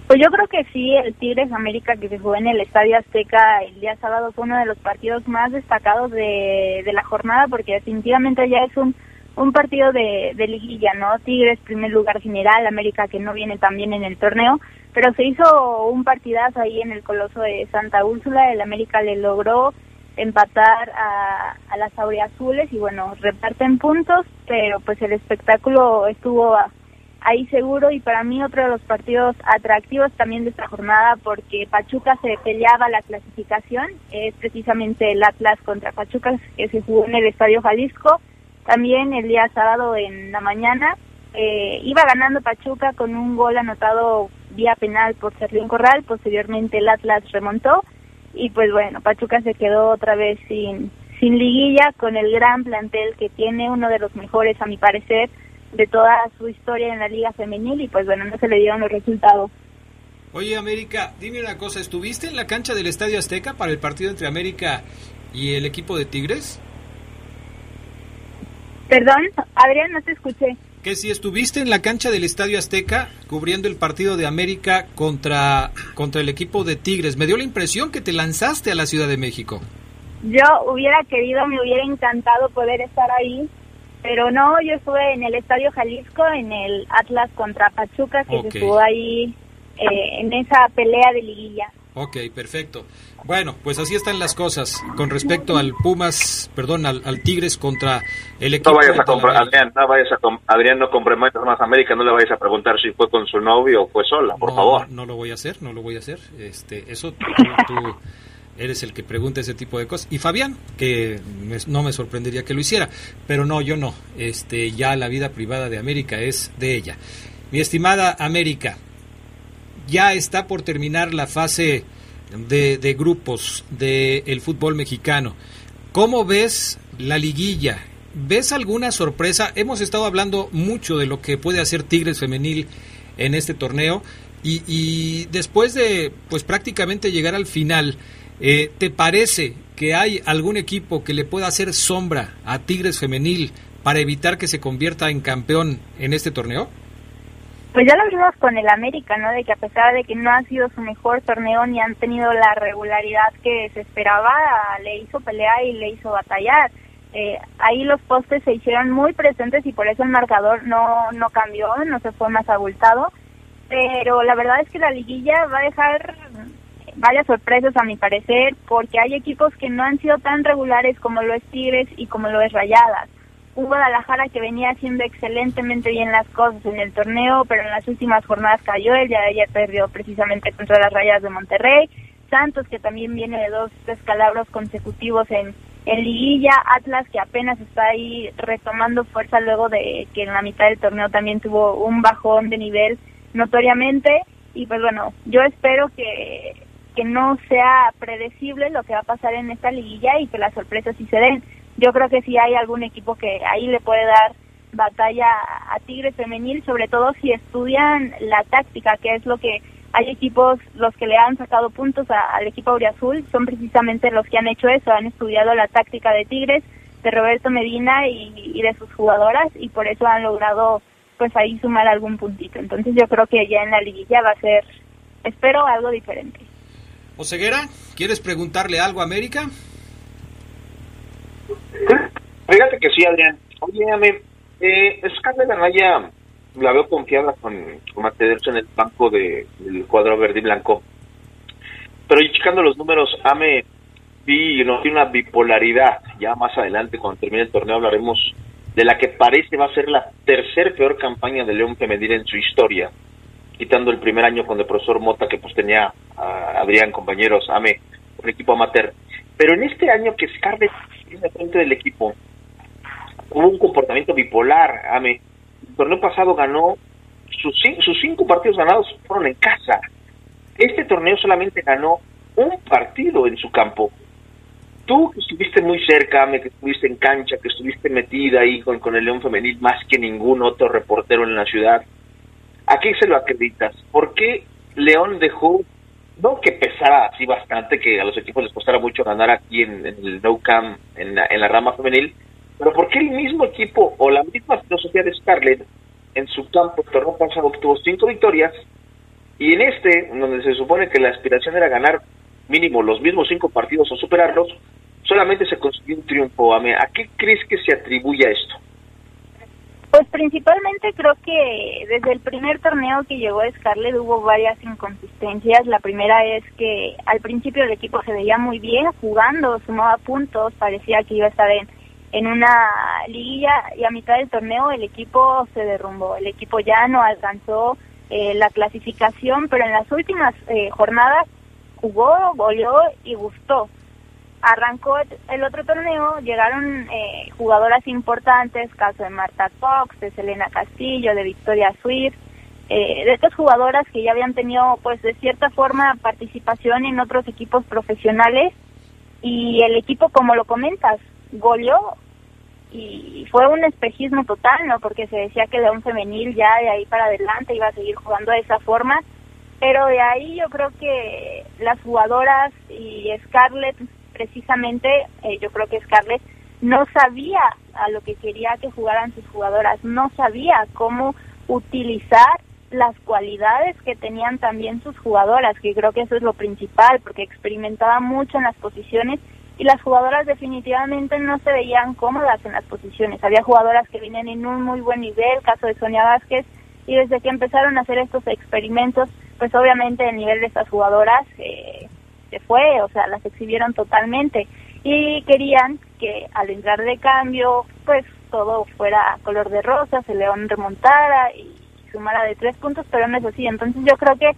Pues yo creo que sí, el Tigres América que se jugó en el Estadio Azteca el día sábado fue uno de los partidos más destacados de, de la jornada porque definitivamente ya es un, un partido de, de liguilla, ¿no? Tigres primer lugar general, América que no viene tan bien en el torneo, pero se hizo un partidazo ahí en el Coloso de Santa Úrsula, el América le logró empatar a, a las auriazules y bueno, reparten puntos, pero pues el espectáculo estuvo ahí seguro y para mí otro de los partidos atractivos también de esta jornada porque Pachuca se peleaba la clasificación, es precisamente el Atlas contra Pachuca que se jugó en el Estadio Jalisco, también el día sábado en la mañana eh, iba ganando Pachuca con un gol anotado vía penal por Serlión Corral, posteriormente el Atlas remontó y pues bueno, Pachuca se quedó otra vez sin, sin liguilla con el gran plantel que tiene, uno de los mejores a mi parecer, de toda su historia en la liga femenil y pues bueno, no se le dieron los resultados.
Oye América, dime una cosa, ¿estuviste en la cancha del Estadio Azteca para el partido entre América y el equipo de Tigres?
Perdón, Adrián, no te escuché.
Que si estuviste en la cancha del Estadio Azteca cubriendo el partido de América contra, contra el equipo de Tigres, me dio la impresión que te lanzaste a la Ciudad de México.
Yo hubiera querido, me hubiera encantado poder estar ahí, pero no, yo estuve en el Estadio Jalisco, en el Atlas contra Pachuca, que se jugó ahí eh, en esa pelea de liguilla.
Ok, perfecto. Bueno, pues así están las cosas con respecto al Pumas, perdón, al, al Tigres contra el equipo
No vayas
de
a comprar,
Talavera.
Adrián, no vayas a com- Adrián, no comprometas más a América, no le vayas a preguntar si fue con su novio o fue sola, por
no,
favor.
No, no lo voy a hacer, no lo voy a hacer. Este, eso tú, tú eres el que pregunta ese tipo de cosas. Y Fabián, que no me sorprendería que lo hiciera, pero no, yo no. Este, ya la vida privada de América es de ella. Mi estimada América, ya está por terminar la fase de, de grupos del fútbol mexicano. ¿Cómo ves la liguilla? ¿Ves alguna sorpresa? Hemos estado hablando mucho de lo que puede hacer Tigres Femenil en este torneo y, y después de pues prácticamente llegar al final, eh, ¿te parece que hay algún equipo que le pueda hacer sombra a Tigres Femenil para evitar que se convierta en campeón en este torneo?
Pues ya lo vimos con el América, ¿no? De que a pesar de que no ha sido su mejor torneo ni han tenido la regularidad que se esperaba, le hizo pelea y le hizo batallar. Eh, ahí los postes se hicieron muy presentes y por eso el marcador no, no cambió, no se fue más abultado. Pero la verdad es que la liguilla va a dejar varias sorpresas a mi parecer, porque hay equipos que no han sido tan regulares como lo es Tigres y como lo es Rayadas. Un Guadalajara que venía haciendo excelentemente bien las cosas en el torneo, pero en las últimas jornadas cayó, el día de ayer perdió precisamente contra las rayas de Monterrey, Santos que también viene de dos descalabros consecutivos en, en liguilla, Atlas que apenas está ahí retomando fuerza luego de que en la mitad del torneo también tuvo un bajón de nivel notoriamente, y pues bueno, yo espero que, que no sea predecible lo que va a pasar en esta liguilla y que las sorpresas sí se den yo creo que sí hay algún equipo que ahí le puede dar batalla a Tigres femenil, sobre todo si estudian la táctica, que es lo que hay equipos los que le han sacado puntos a- al equipo auriazul, son precisamente los que han hecho eso, han estudiado la táctica de Tigres, de Roberto Medina y, y de sus jugadoras y por eso han logrado pues ahí sumar algún puntito. Entonces yo creo que ya en la liguilla va a ser, espero algo diferente.
Oseguera, ¿quieres preguntarle algo a América?
Fíjate que sí, Adrián. Oye, Ame, eh, Scarlett Anaya la veo confiada con, con mantenerse en el banco de, del cuadro verde y blanco. Pero y checando los números, Ame, vi y noté una bipolaridad. Ya más adelante, cuando termine el torneo, hablaremos de la que parece va a ser la tercer peor campaña de León Femenil en su historia, quitando el primer año con el profesor Mota, que pues tenía a Adrián, compañeros, Ame, un equipo amateur. Pero en este año que Scarlett es la frente del equipo, hubo un comportamiento bipolar, Ame. El torneo pasado ganó, sus, sus cinco partidos ganados fueron en casa. Este torneo solamente ganó un partido en su campo. Tú que estuviste muy cerca, que estuviste en cancha, que estuviste metida ahí con, con el León Femenil más que ningún otro reportero en la ciudad, ¿a qué se lo acreditas? ¿Por qué León dejó, no que pesara así bastante, que a los equipos les costara mucho ganar aquí en, el No Camp, en la, en la rama femenil, pero por qué el mismo equipo o la misma filosofía de Scarlett en su campo el pasado obtuvo cinco victorias y en este, donde se supone que la aspiración era ganar mínimo los mismos cinco partidos o superarlos, solamente se consiguió un triunfo. ¿A qué crees que se atribuye a esto?
Pues principalmente creo que desde el primer torneo que llegó Scarlett hubo varias inconsistencias. La primera es que al principio el equipo se veía muy bien jugando, sumaba puntos, parecía que iba a estar en, en una liguilla y a mitad del torneo el equipo se derrumbó. El equipo ya no alcanzó eh, la clasificación, pero en las últimas eh, jornadas jugó, goleó y gustó. Arrancó el otro torneo, llegaron eh, jugadoras importantes, caso de Marta Cox, de Selena Castillo, de Victoria Swift, de estas jugadoras que ya habían tenido, pues de cierta forma, participación en otros equipos profesionales y el equipo, como lo comentas, goleó y fue un espejismo total, ¿no? Porque se decía que León Femenil ya de ahí para adelante iba a seguir jugando de esa forma, pero de ahí yo creo que las jugadoras y Scarlett, precisamente, eh, yo creo que Scarlett no sabía a lo que quería que jugaran sus jugadoras, no sabía cómo utilizar las cualidades que tenían también sus jugadoras, que creo que eso es lo principal, porque experimentaba mucho en las posiciones y las jugadoras definitivamente no se veían cómodas en las posiciones. Había jugadoras que venían en un muy buen nivel, caso de Sonia Vázquez, y desde que empezaron a hacer estos experimentos, pues obviamente el nivel de estas jugadoras eh, se fue, o sea, las exhibieron totalmente y querían que al entrar de cambio, pues todo fuera color de rosas, el León remontara y sumara de tres puntos, pero no es así. Entonces yo creo que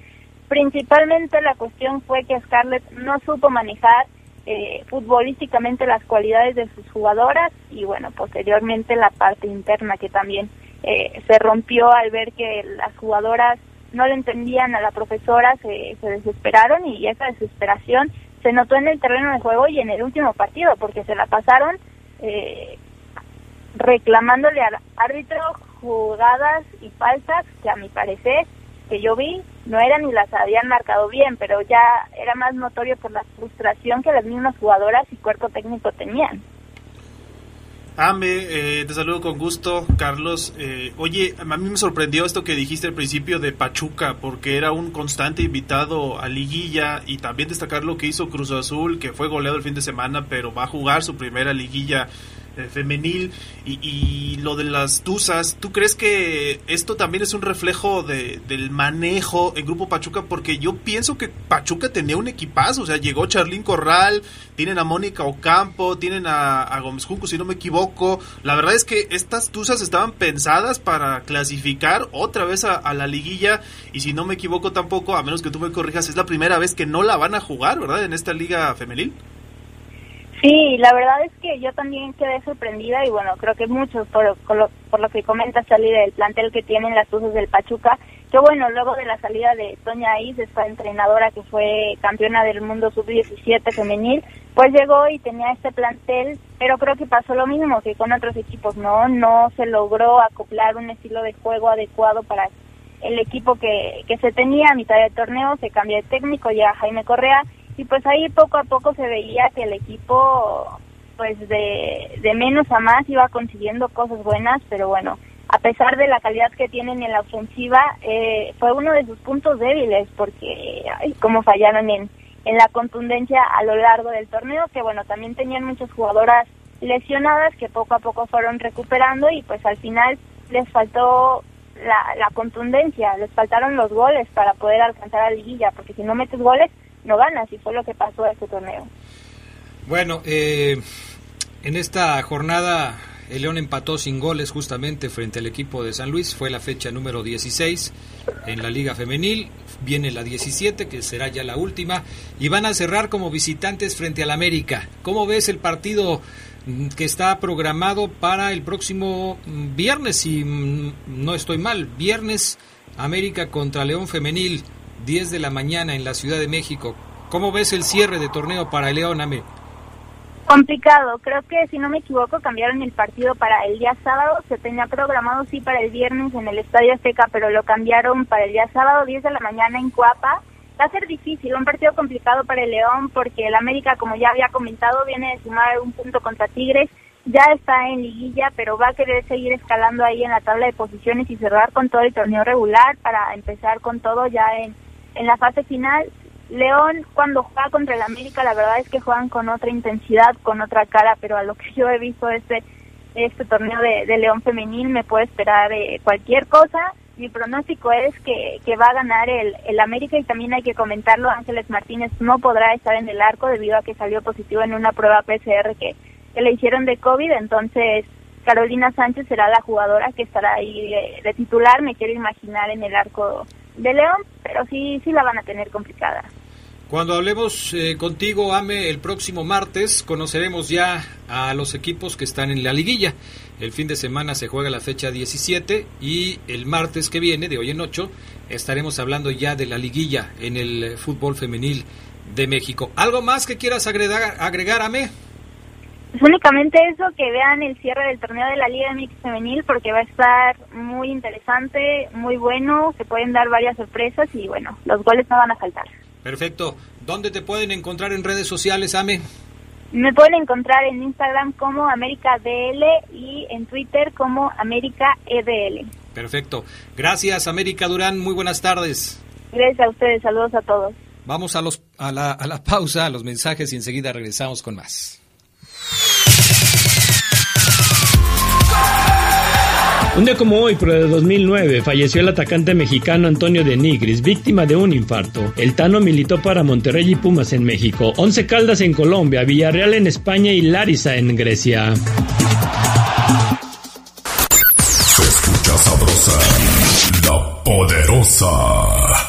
principalmente la cuestión fue que Scarlett no supo manejar eh, futbolísticamente las cualidades de sus jugadoras y bueno, posteriormente la parte interna que también eh, se rompió al ver que las jugadoras no le entendían a la profesora, se, desesperaron y esa desesperación se notó en el terreno de juego y en el último partido porque se la pasaron eh, reclamándole al árbitro jugadas y faltas que a mi parecer que yo vi no eran ni las habían marcado bien, pero ya era más notorio por la frustración que las mismas jugadoras y cuerpo técnico tenían.
Ame, eh, te saludo con gusto, Carlos. Eh, oye, a mí me sorprendió esto que dijiste al principio de Pachuca, porque era un constante invitado a liguilla y también destacar lo que hizo Cruz Azul, que fue goleado el fin de semana, pero va a jugar su primera liguilla femenil y, lo de las Tuzas, ¿tú crees que esto también es un reflejo de, del manejo en Grupo Pachuca? Porque yo pienso que Pachuca tenía un equipazo, o sea, llegó Charlín Corral, tienen a Mónica Ocampo, tienen a, Gómez Junco, si no me equivoco. La verdad es que estas Tuzas estaban pensadas para clasificar otra vez a, a la liguilla y si no me equivoco tampoco, a menos que tú me corrijas, es la primera vez que no la van a jugar, ¿verdad? En esta liga femenil.
Sí, la verdad es que yo también quedé sorprendida y bueno, creo que muchos por, lo, por lo que comentas salir del plantel que tienen las Tuzas del Pachuca, que bueno, luego de la salida de Toña Is, esta entrenadora que fue campeona del mundo sub-17 femenil, pues llegó y tenía este plantel, pero creo que pasó lo mismo que con otros equipos, ¿no? No se logró acoplar un estilo de juego adecuado para el equipo que, que se tenía a mitad del torneo, se cambia de técnico, ya Jaime Correa, y pues ahí poco a poco se veía que el equipo pues de, de menos a más iba consiguiendo cosas buenas, pero bueno, a pesar de la calidad que tienen en la ofensiva, eh, fue uno de sus puntos débiles, porque como fallaron en, en la contundencia a lo largo del torneo, que bueno, también tenían muchas jugadoras lesionadas que poco a poco fueron recuperando y pues al final les faltó la, la contundencia, les faltaron los goles para poder alcanzar a la liguilla, porque si no metes goles, no ganas y fue lo que pasó a este torneo.
Bueno, eh, en esta jornada el León empató sin goles justamente frente al equipo de San Luis, fue la fecha número 16 en la Liga Femenil, viene la 17 que será ya la última y van a cerrar como visitantes frente al América. ¿Cómo ves el partido mm, que está programado para el próximo mm, viernes, si mm, no estoy mal, viernes América contra León Femenil? 10 de la mañana en la Ciudad de México. ¿Cómo ves el cierre de torneo para León, Ame?
Complicado, creo que si no me equivoco cambiaron el partido para el día sábado, se tenía programado sí para el viernes en el Estadio Azteca, pero lo cambiaron para el día sábado 10 de la mañana en Cuapa. Va a ser difícil, un partido complicado para el León porque el América, como ya había comentado, viene de sumar un punto contra Tigres, ya está en liguilla, pero va a querer seguir escalando ahí en la tabla de posiciones y cerrar con todo el torneo regular para empezar con todo ya en, en la fase final. León cuando juega contra el América la verdad es que juegan con otra intensidad, con otra cara, pero a lo que yo he visto este este torneo de, de León femenil me puede esperar eh, cualquier cosa. Mi pronóstico es que, que va a ganar el, el América y también hay que comentarlo, Ángeles Martínez no podrá estar en el arco debido a que salió positivo en una prueba PCR que, que le hicieron de COVID, entonces Carolina Sánchez será la jugadora que estará ahí de, de titular, me quiero imaginar en el arco de León, pero sí, sí la van a tener complicada.
Cuando hablemos eh, contigo, Ame, el próximo martes, conoceremos ya a los equipos que están en la liguilla. El fin de semana se juega la fecha 17 y el martes que viene, de hoy en 8, estaremos hablando ya de la liguilla en el fútbol femenil de México. ¿Algo más que quieras agregar, agregar Ame?
Pues únicamente eso, que vean el cierre del torneo de la Liga MX Femenil porque va a estar muy interesante, muy bueno, se pueden dar varias sorpresas y bueno, los goles no van a faltar.
Perfecto. ¿Dónde te pueden encontrar en redes sociales, Ame?
Me pueden encontrar en Instagram como AméricaDL y en Twitter como AméricaEDL.
Perfecto. Gracias, América Durán. Muy buenas tardes.
Gracias a ustedes. Saludos a todos.
Vamos a, los, a, la, a la pausa, a los mensajes y enseguida regresamos con más.
Un día como hoy, pero de 2009, falleció el atacante mexicano Antonio de Nigris, víctima de un infarto. El Tano militó para Monterrey y Pumas en México, Once Caldas en Colombia, Villarreal en España y Larisa en Grecia.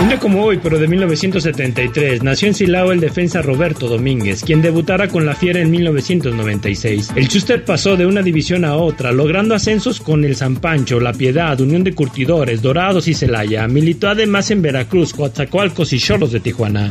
Un día como hoy, pero de 1973, nació en Silao el defensa Roberto Domínguez, quien debutara con la Fiera en 1996. El Chuster pasó de una división a otra, logrando ascensos con el San Pancho, La Piedad, Unión de Curtidores, Dorados y Celaya. Militó además en Veracruz, Coatzacoalcos y Cholos de Tijuana.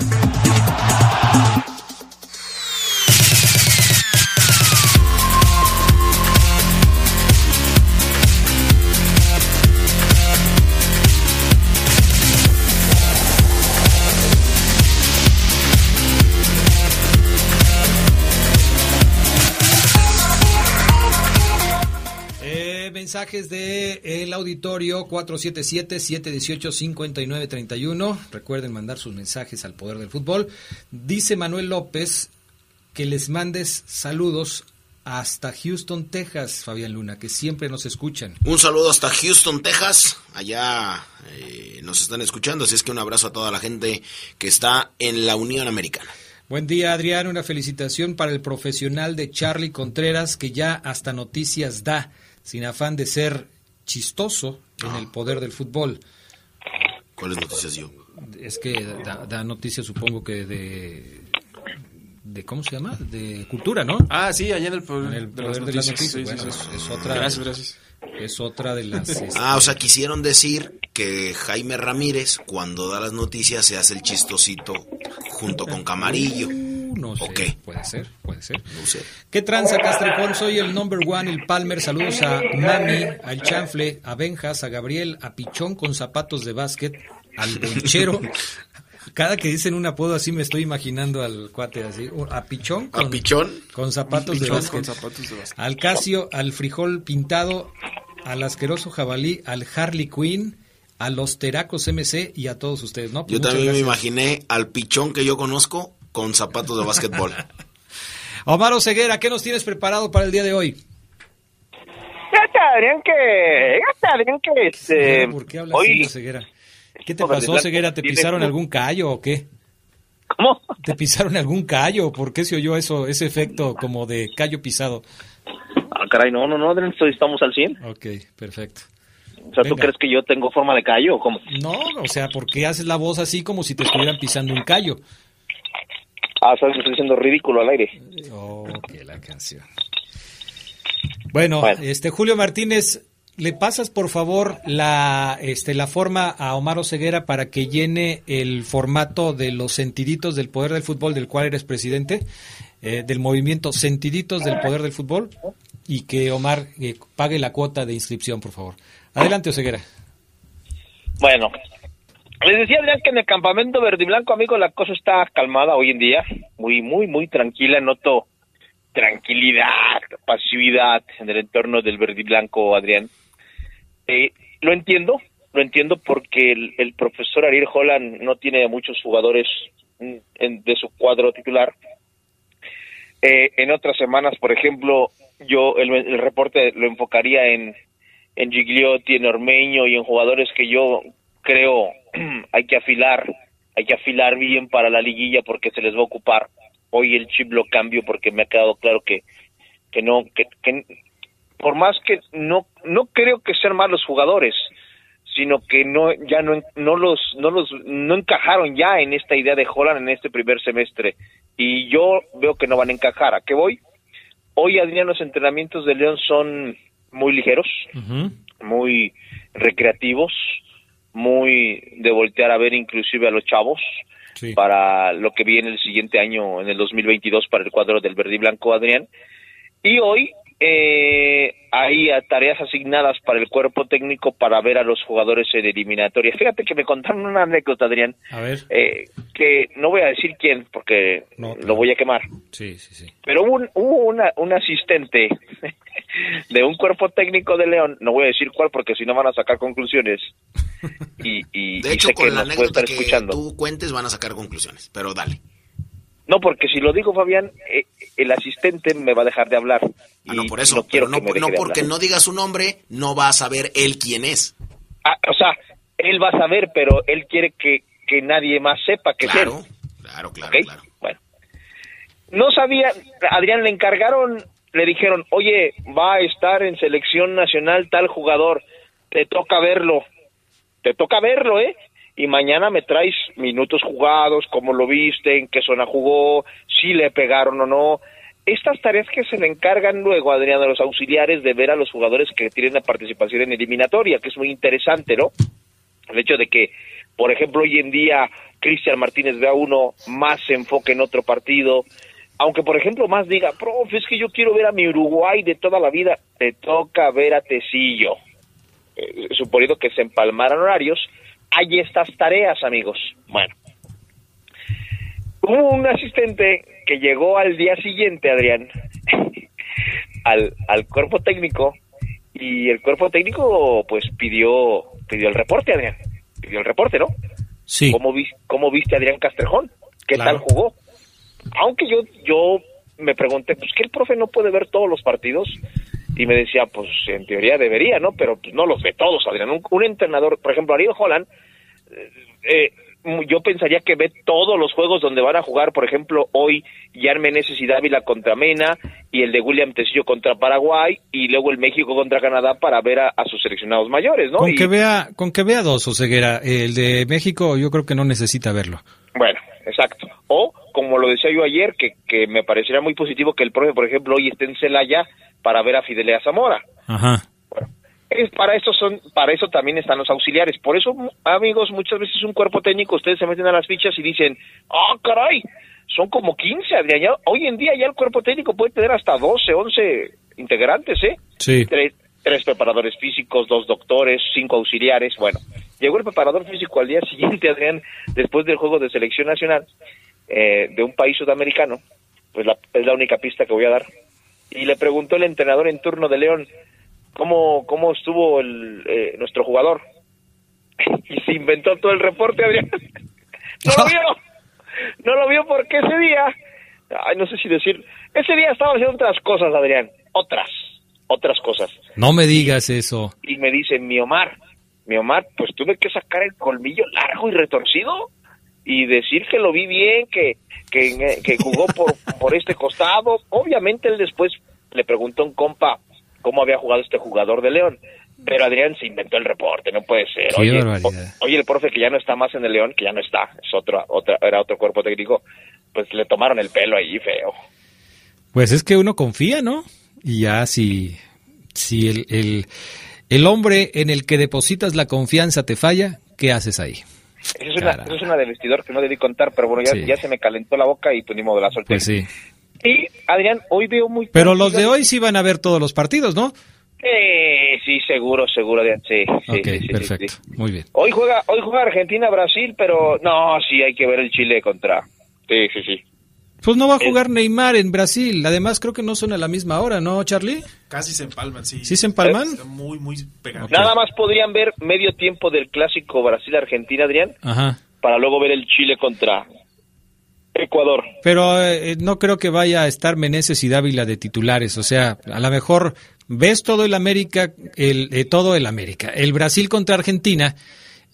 Mensajes de el auditorio 477-718-5931. Recuerden mandar sus mensajes al Poder del Fútbol. Dice Manuel López que les mandes saludos hasta Houston, Texas, Fabián Luna, que siempre nos escuchan.
Un saludo hasta Houston, Texas. Allá eh, nos están escuchando, así es que un abrazo a toda la gente que está en la Unión Americana.
Buen día, Adrián. Una felicitación para el profesional de Charlie Contreras, que ya hasta noticias da, sin afán de ser chistoso en el poder del fútbol.
¿Cuáles noticias yo?
Es que da, da noticias, supongo que de, de. ¿Cómo se llama? De cultura, ¿no?
Ah, sí, allá en el poder,
En el
de las
de las
noticias.
noticias.
Sí,
Bueno,
sí, sí.
es, es otra.
Gracias, gracias.
Es otra de las. este,
Ah, o sea, quisieron decir que Jaime Ramírez, cuando da las noticias, se hace el chistosito junto con Camarillo.
No sé, puede ser, puede ser.
No sé.
¿Qué tranza, Castrejón? Soy el number one, el Palmer. Saludos a Mami, al Chanfle, a Benjas, a Gabriel, a Pichón con zapatos de básquet, al Bonchero. Cada que dicen un apodo así me estoy imaginando al cuate así. A Pichón con,
¿A Pichón?
con zapatos de básquet.
con zapatos de básquet.
Al Casio, al Frijol Pintado, al Asqueroso Jabalí, al Harley Quinn, a los Teracos MC y a todos ustedes, ¿no? Pues
Yo también me imaginé al pichón que yo conozco con zapatos de básquetbol.
Omar Ceguera, ¿qué nos tienes preparado para el día de hoy?
Ya sabrían que, ya sabrían que este,
¿Por qué hablas
hoy
así, Ceguera? ¿Qué te pasó, Ceguera? ¿Te pisaron algún callo o qué?
¿Cómo?
¿Te pisaron algún callo? ¿Por qué se oyó eso, ese efecto como de callo pisado?
Ah, caray, no, no, no, Adrián, estamos al 100.
Ok, perfecto.
O sea, ¿tú
Venga.
crees que yo tengo forma de callo o cómo?
No, o sea, ¿por qué haces la voz así como si te estuvieran pisando un callo?
Ah, sabes que estoy diciendo ridículo al aire.
Oh, que la canción. Bueno, este Julio Martínez, ¿le pasas por favor la este la forma a Omar Ceguera para que llene el formato de los sentiditos del poder del fútbol del cual eres presidente, eh, del movimiento Sentiditos del Poder del Fútbol y que Omar eh, pague la cuota de inscripción, por favor. Adelante, Oseguera.
Bueno, les decía Adrián que en el campamento verde y blanco, amigo, la cosa está calmada hoy en día, muy, muy, muy tranquila. Noto tranquilidad, pasividad en el entorno del verde y blanco, Adrián. Eh, lo entiendo, lo entiendo porque el, el profesor Ariel Holland no tiene muchos jugadores de su cuadro titular. Eh, en otras semanas, por ejemplo, yo el, el reporte lo enfocaría en, en Gigliotti, en Ormeño y en jugadores que yo creo hay que afilar, hay que afilar bien para la liguilla porque se les va a ocupar. Hoy el chip lo cambio porque me ha quedado claro que que no que, que por más que no no creo que sean malos jugadores, sino que no ya no no los no los no encajaron ya en esta idea de Holland en este primer semestre y yo veo que no van a encajar. ¿A qué voy? Hoy Adrián los entrenamientos de León son muy ligeros, muy recreativos, muy de voltear a ver inclusive a los chavos para lo que viene el siguiente año, en el 2022, para el cuadro del verde y blanco, Adrián. Y hoy eh, hay tareas asignadas para el cuerpo técnico para ver a los jugadores en eliminatoria. Fíjate que me contaron una anécdota, Adrián,
A ver.
eh, que no voy a decir quién porque lo voy a quemar.
Sí, sí, sí.
Pero hubo un, hubo una, un asistente de un cuerpo técnico de León, no voy a decir cuál porque si no van a sacar conclusiones. Y, y,
De
y
hecho,
sé que
con la
nos
anécdota
estar
que
escuchando.
tú cuentes van a sacar conclusiones, pero dale.
No, porque si lo digo, Fabián, eh, el asistente me va a dejar de hablar.
Ah, no, por eso,
no quiero
pero no,
que me
no
deje de
porque no digas su nombre, no va a saber él quién es.
Ah, o sea, él va a saber, pero él quiere que, que nadie más sepa que
Claro,
es él.
Claro, claro, claro.
Bueno. No sabía, Adrián, le encargaron, le dijeron, oye, va a estar en selección nacional tal jugador, te toca verlo, te toca verlo, ¿eh? Y mañana me traes minutos jugados, cómo lo viste, en qué zona jugó, si le pegaron o no. Estas tareas que se le encargan luego, Adrián, a los auxiliares de ver a los jugadores que tienen la participación en eliminatoria, que es muy interesante, ¿no? El hecho de que, por ejemplo, hoy en día Cristian Martínez vea uno más se enfoque en otro partido, aunque por ejemplo más diga, profe, es que yo quiero ver a mi Uruguay de toda la vida, te toca ver a Tecillo. Eh, suponiendo que se empalmaran horarios, hay estas tareas, amigos. Bueno, hubo un asistente que llegó al día siguiente, Adrián, al, al cuerpo técnico, y el cuerpo técnico pues pidió, pidió el reporte, Adrián, pidió el reporte, ¿no?
Sí.
¿Cómo, vis- cómo viste a Adrián Castrejón? ¿Qué
Claro.
tal jugó? Aunque yo, yo me pregunté, pues que el profe no puede ver todos los partidos. Y me decía, pues en teoría debería, ¿no? Pero pues, no los ve todos, Adrián. Un, un entrenador, por ejemplo, Ariel Holland, eh, eh, yo pensaría que ve todos los juegos donde van a jugar, por ejemplo, hoy Jan Meneses y Dávila contra Mena y el de William Tecillo contra Paraguay y luego el México contra Canadá para ver a, a sus seleccionados mayores, ¿no?
Con
Y-
que vea, con que vea dos, Oseguera. El de México yo creo que no necesita verlo.
Bueno, exacto. O, como lo decía yo ayer, que, que me pareciera muy positivo que el profe, por ejemplo, hoy esté en Celaya para ver a Fidelea Zamora.
Ajá.
Es, para eso son, para eso también están los auxiliares. Por eso, amigos, muchas veces un cuerpo técnico, ustedes se meten a las fichas y dicen, ah, caray, son como 15, Adrián. Ya- hoy en día ya el cuerpo técnico puede tener hasta 12, 11 integrantes, ¿eh?
Sí.
Tres, tres preparadores físicos, dos doctores, cinco auxiliares. Bueno, llegó el preparador físico al día siguiente, Adrián, después del juego de selección nacional eh, de un país sudamericano. Pues la, es la única pista que voy a dar. Y le preguntó el entrenador en turno de León, ¿cómo, cómo estuvo el, eh, nuestro jugador? y se inventó todo el reporte, Adrián. no lo vio. No lo vio porque ese día, ay, no sé si decir, ese día estaba haciendo otras cosas, Adrián. Otras, otras cosas.
No me digas eso.
Y me dice, mi Omar, mi Omar, pues tuve que sacar el colmillo largo y retorcido. Y decir que lo vi bien, que, que, que jugó por, por este costado. Obviamente él después le preguntó a un compa cómo había jugado este jugador de León. Pero Adrián se inventó el reporte, no puede ser. Oye, o- oye, el profe que ya no está más en el León, que ya no está, es otro, otra, era otro cuerpo técnico, pues le tomaron el pelo ahí feo.
Pues es que uno confía, ¿no? Y ya si, si el, el, el hombre en el que depositas la confianza te falla, ¿qué haces ahí?
Esa es, una, esa es una del vestidor que no debí contar, pero bueno, ya,
Sí.
ya se me calentó la boca y pues ni modo la solté.
Pues sí.
Y Adrián, hoy veo muy...
Pero los de hoy sí van a ver todos los partidos, ¿no?
Eh, sí, seguro, seguro, Adrián, sí. sí,
ok,
sí, sí,
perfecto.
sí.
Muy bien.
Hoy juega, hoy juega Argentina-Brasil, pero no, sí hay que ver el Chile contra... Sí, sí, sí.
Pues no va a jugar Neymar en Brasil. Además, creo que no son a la misma hora, ¿no, Charlie?
Casi se empalman, sí.
¿Sí se empalman?
Está muy, muy pegado.
Nada más podrían ver medio tiempo del clásico Brasil-Argentina, Adrián,
Ajá.
para luego ver el Chile contra Ecuador.
Pero eh, no creo que vaya a estar Meneses y Dávila de titulares. O sea, a lo mejor ves todo el América, el, eh, todo el América. El Brasil contra Argentina,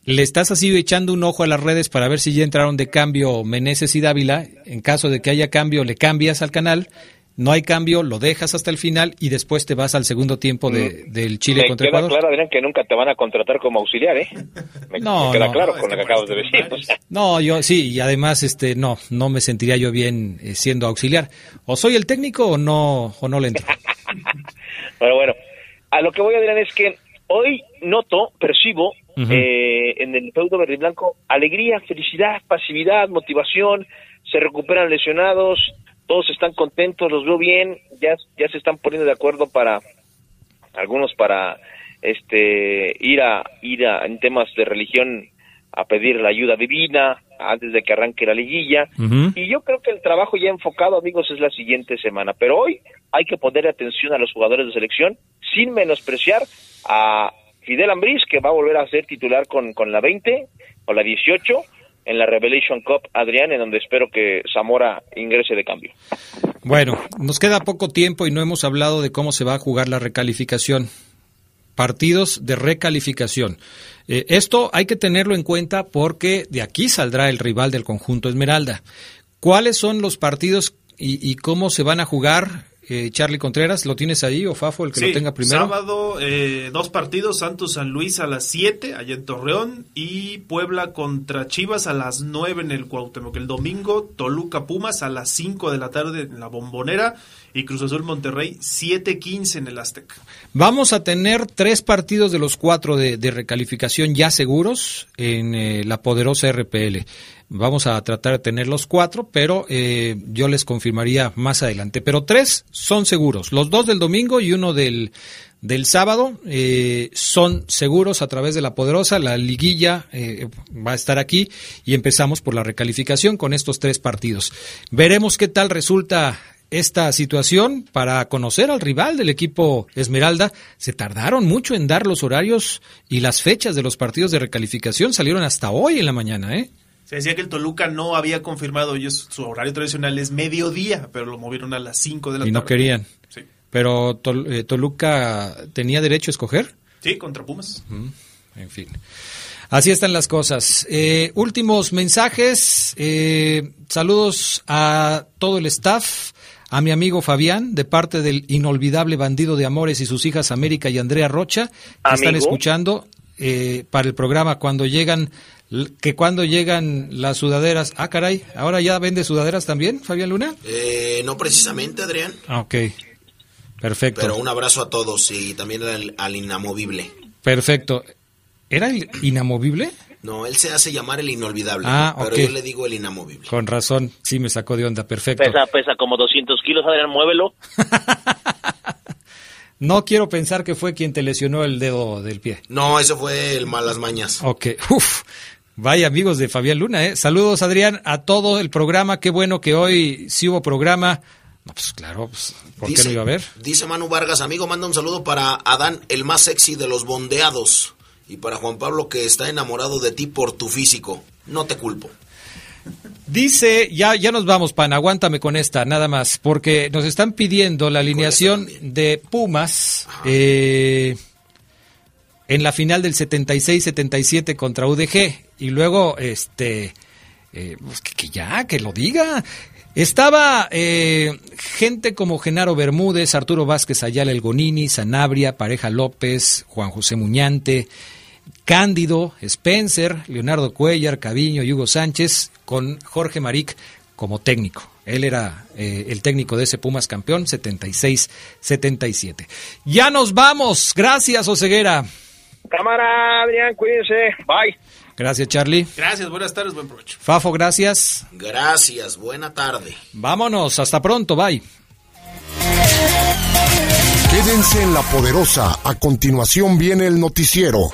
le estás así echando un ojo a las redes para ver si ya entraron de cambio Meneses y Dávila. En caso de que haya cambio, le cambias al canal. No hay cambio, lo dejas hasta el final y después te vas al segundo tiempo de- del Chile
me
contra
queda
Ecuador.
claro, Adrián, que nunca te van a contratar como auxiliar, ¿eh? Me,
No,
me queda
no.
claro con lo que acabas de decir. o sea.
No, yo sí, y además este no, no me sentiría yo bien eh, siendo auxiliar. O soy el técnico o no o no le entro.
Pero bueno, a lo que voy a decir es que hoy noto, percibo Eh, en el feudo verde y blanco alegría, felicidad, pasividad, motivación, se recuperan lesionados, todos están contentos, los veo bien, ya, ya se están poniendo de acuerdo para, algunos para este ir a ir a, en temas de religión a pedir la ayuda divina antes de que arranque la liguilla. Y yo creo que el trabajo ya enfocado amigos es la siguiente semana. Pero hoy hay que poner atención a los jugadores de selección sin menospreciar a Fidel Ambriz que va a volver a ser titular con, la 20 o la 18 en la Revelation Cup Adrián en donde espero que Zamora ingrese de cambio
Bueno, nos queda poco tiempo y no hemos hablado de cómo se va a jugar la recalificación. Partidos de recalificación. Eh, esto hay que tenerlo en cuenta porque de aquí saldrá el rival del conjunto Esmeralda. ¿Cuáles son los partidos y cómo se van a jugar? Eh, Charlie Contreras, ¿lo tienes ahí o Fafo, el que
Sí,
lo tenga primero?
Sábado, eh, dos partidos, Santos San Luis a las 7, allá en Torreón, y Puebla contra Chivas a las 9 en el Cuauhtémoc. El domingo, Toluca Pumas a las 5 de la tarde en la Bombonera, y Cruz Azul Monterrey 7-15 en el Azteca.
Vamos a tener tres partidos de los cuatro de, de recalificación ya seguros en eh, la poderosa RPL. Vamos a tratar de tener los cuatro, pero eh, yo les confirmaría más adelante. Pero tres son seguros. Los dos del domingo y uno del, del sábado eh, son seguros a través de la poderosa. La liguilla eh, va a estar aquí y empezamos por la recalificación con estos tres partidos. Veremos qué tal resulta esta situación para conocer al rival del equipo Esmeralda. Se tardaron mucho en dar los horarios y las fechas de los partidos de recalificación. Salieron hasta hoy en la mañana, ¿eh?
Se decía que el Toluca no había confirmado, ellos su horario tradicional es mediodía, pero lo movieron a las 5 de la
Y
tarde.
no querían.
Sí.
Pero Tol- eh, Toluca tenía derecho a escoger.
Sí, contra Pumas.
En fin. Así están las cosas. Eh, últimos mensajes. eh, saludos a todo el staff, a mi amigo Fabián, de parte del inolvidable bandido de amores y sus hijas América y Andrea Rocha, que están escuchando eh, para el programa cuando llegan, que cuando llegan las sudaderas. Ah, caray, ahora ya vende sudaderas también, Fabián Luna.
Eh, no precisamente, Adrián,
Ah, ok. Perfecto.
pero un abrazo a todos y también al, al inamovible.
Perfecto. ¿Era el inamovible?
No, él se hace llamar el inolvidable,
Ah,
pero
ok.
yo le digo el inamovible.
Con razón, sí me sacó de onda, perfecto.
pesa pesa como 200 kilos Adrián muévelo
No quiero pensar que fue quien te lesionó el dedo del pie.
No, eso fue el malas mañas.
Ok, uf. Vaya amigos de Fabián Luna, ¿eh? Saludos Adrián a todo el programa, qué bueno que hoy sí hubo programa. No, pues claro, pues, ¿por qué no iba a haber?
Dice Manu Vargas, amigo, manda un saludo para Adán, el más sexy de los bondeados. Y para Juan Pablo, que está enamorado de ti por tu físico. No te culpo.
Dice, ya, ya nos vamos, pan, aguántame con esta, nada más, porque nos están pidiendo la alineación de Pumas eh, en la final del 76-77 contra UDG. Y luego, este, eh, pues que, ya, que lo diga. Estaba eh, gente como Genaro Bermúdez, Arturo Vázquez Ayala Elgonini, Sanabria, Pareja López, Juan José Muñante, Cándido, Spencer, Leonardo Cuellar, Caviño Hugo Sánchez, con Jorge Maric como técnico. Él era eh, el técnico de ese Pumas campeón, 76-77. Ya nos vamos. Gracias, Oseguera.
Cámara, Adrián, cuídense. Bye.
Gracias, Charlie.
Gracias, buenas tardes, buen provecho.
Fafo, gracias.
Gracias, buena tarde.
Vámonos, hasta pronto, bye.
Quédense en la poderosa. A continuación viene el noticiero.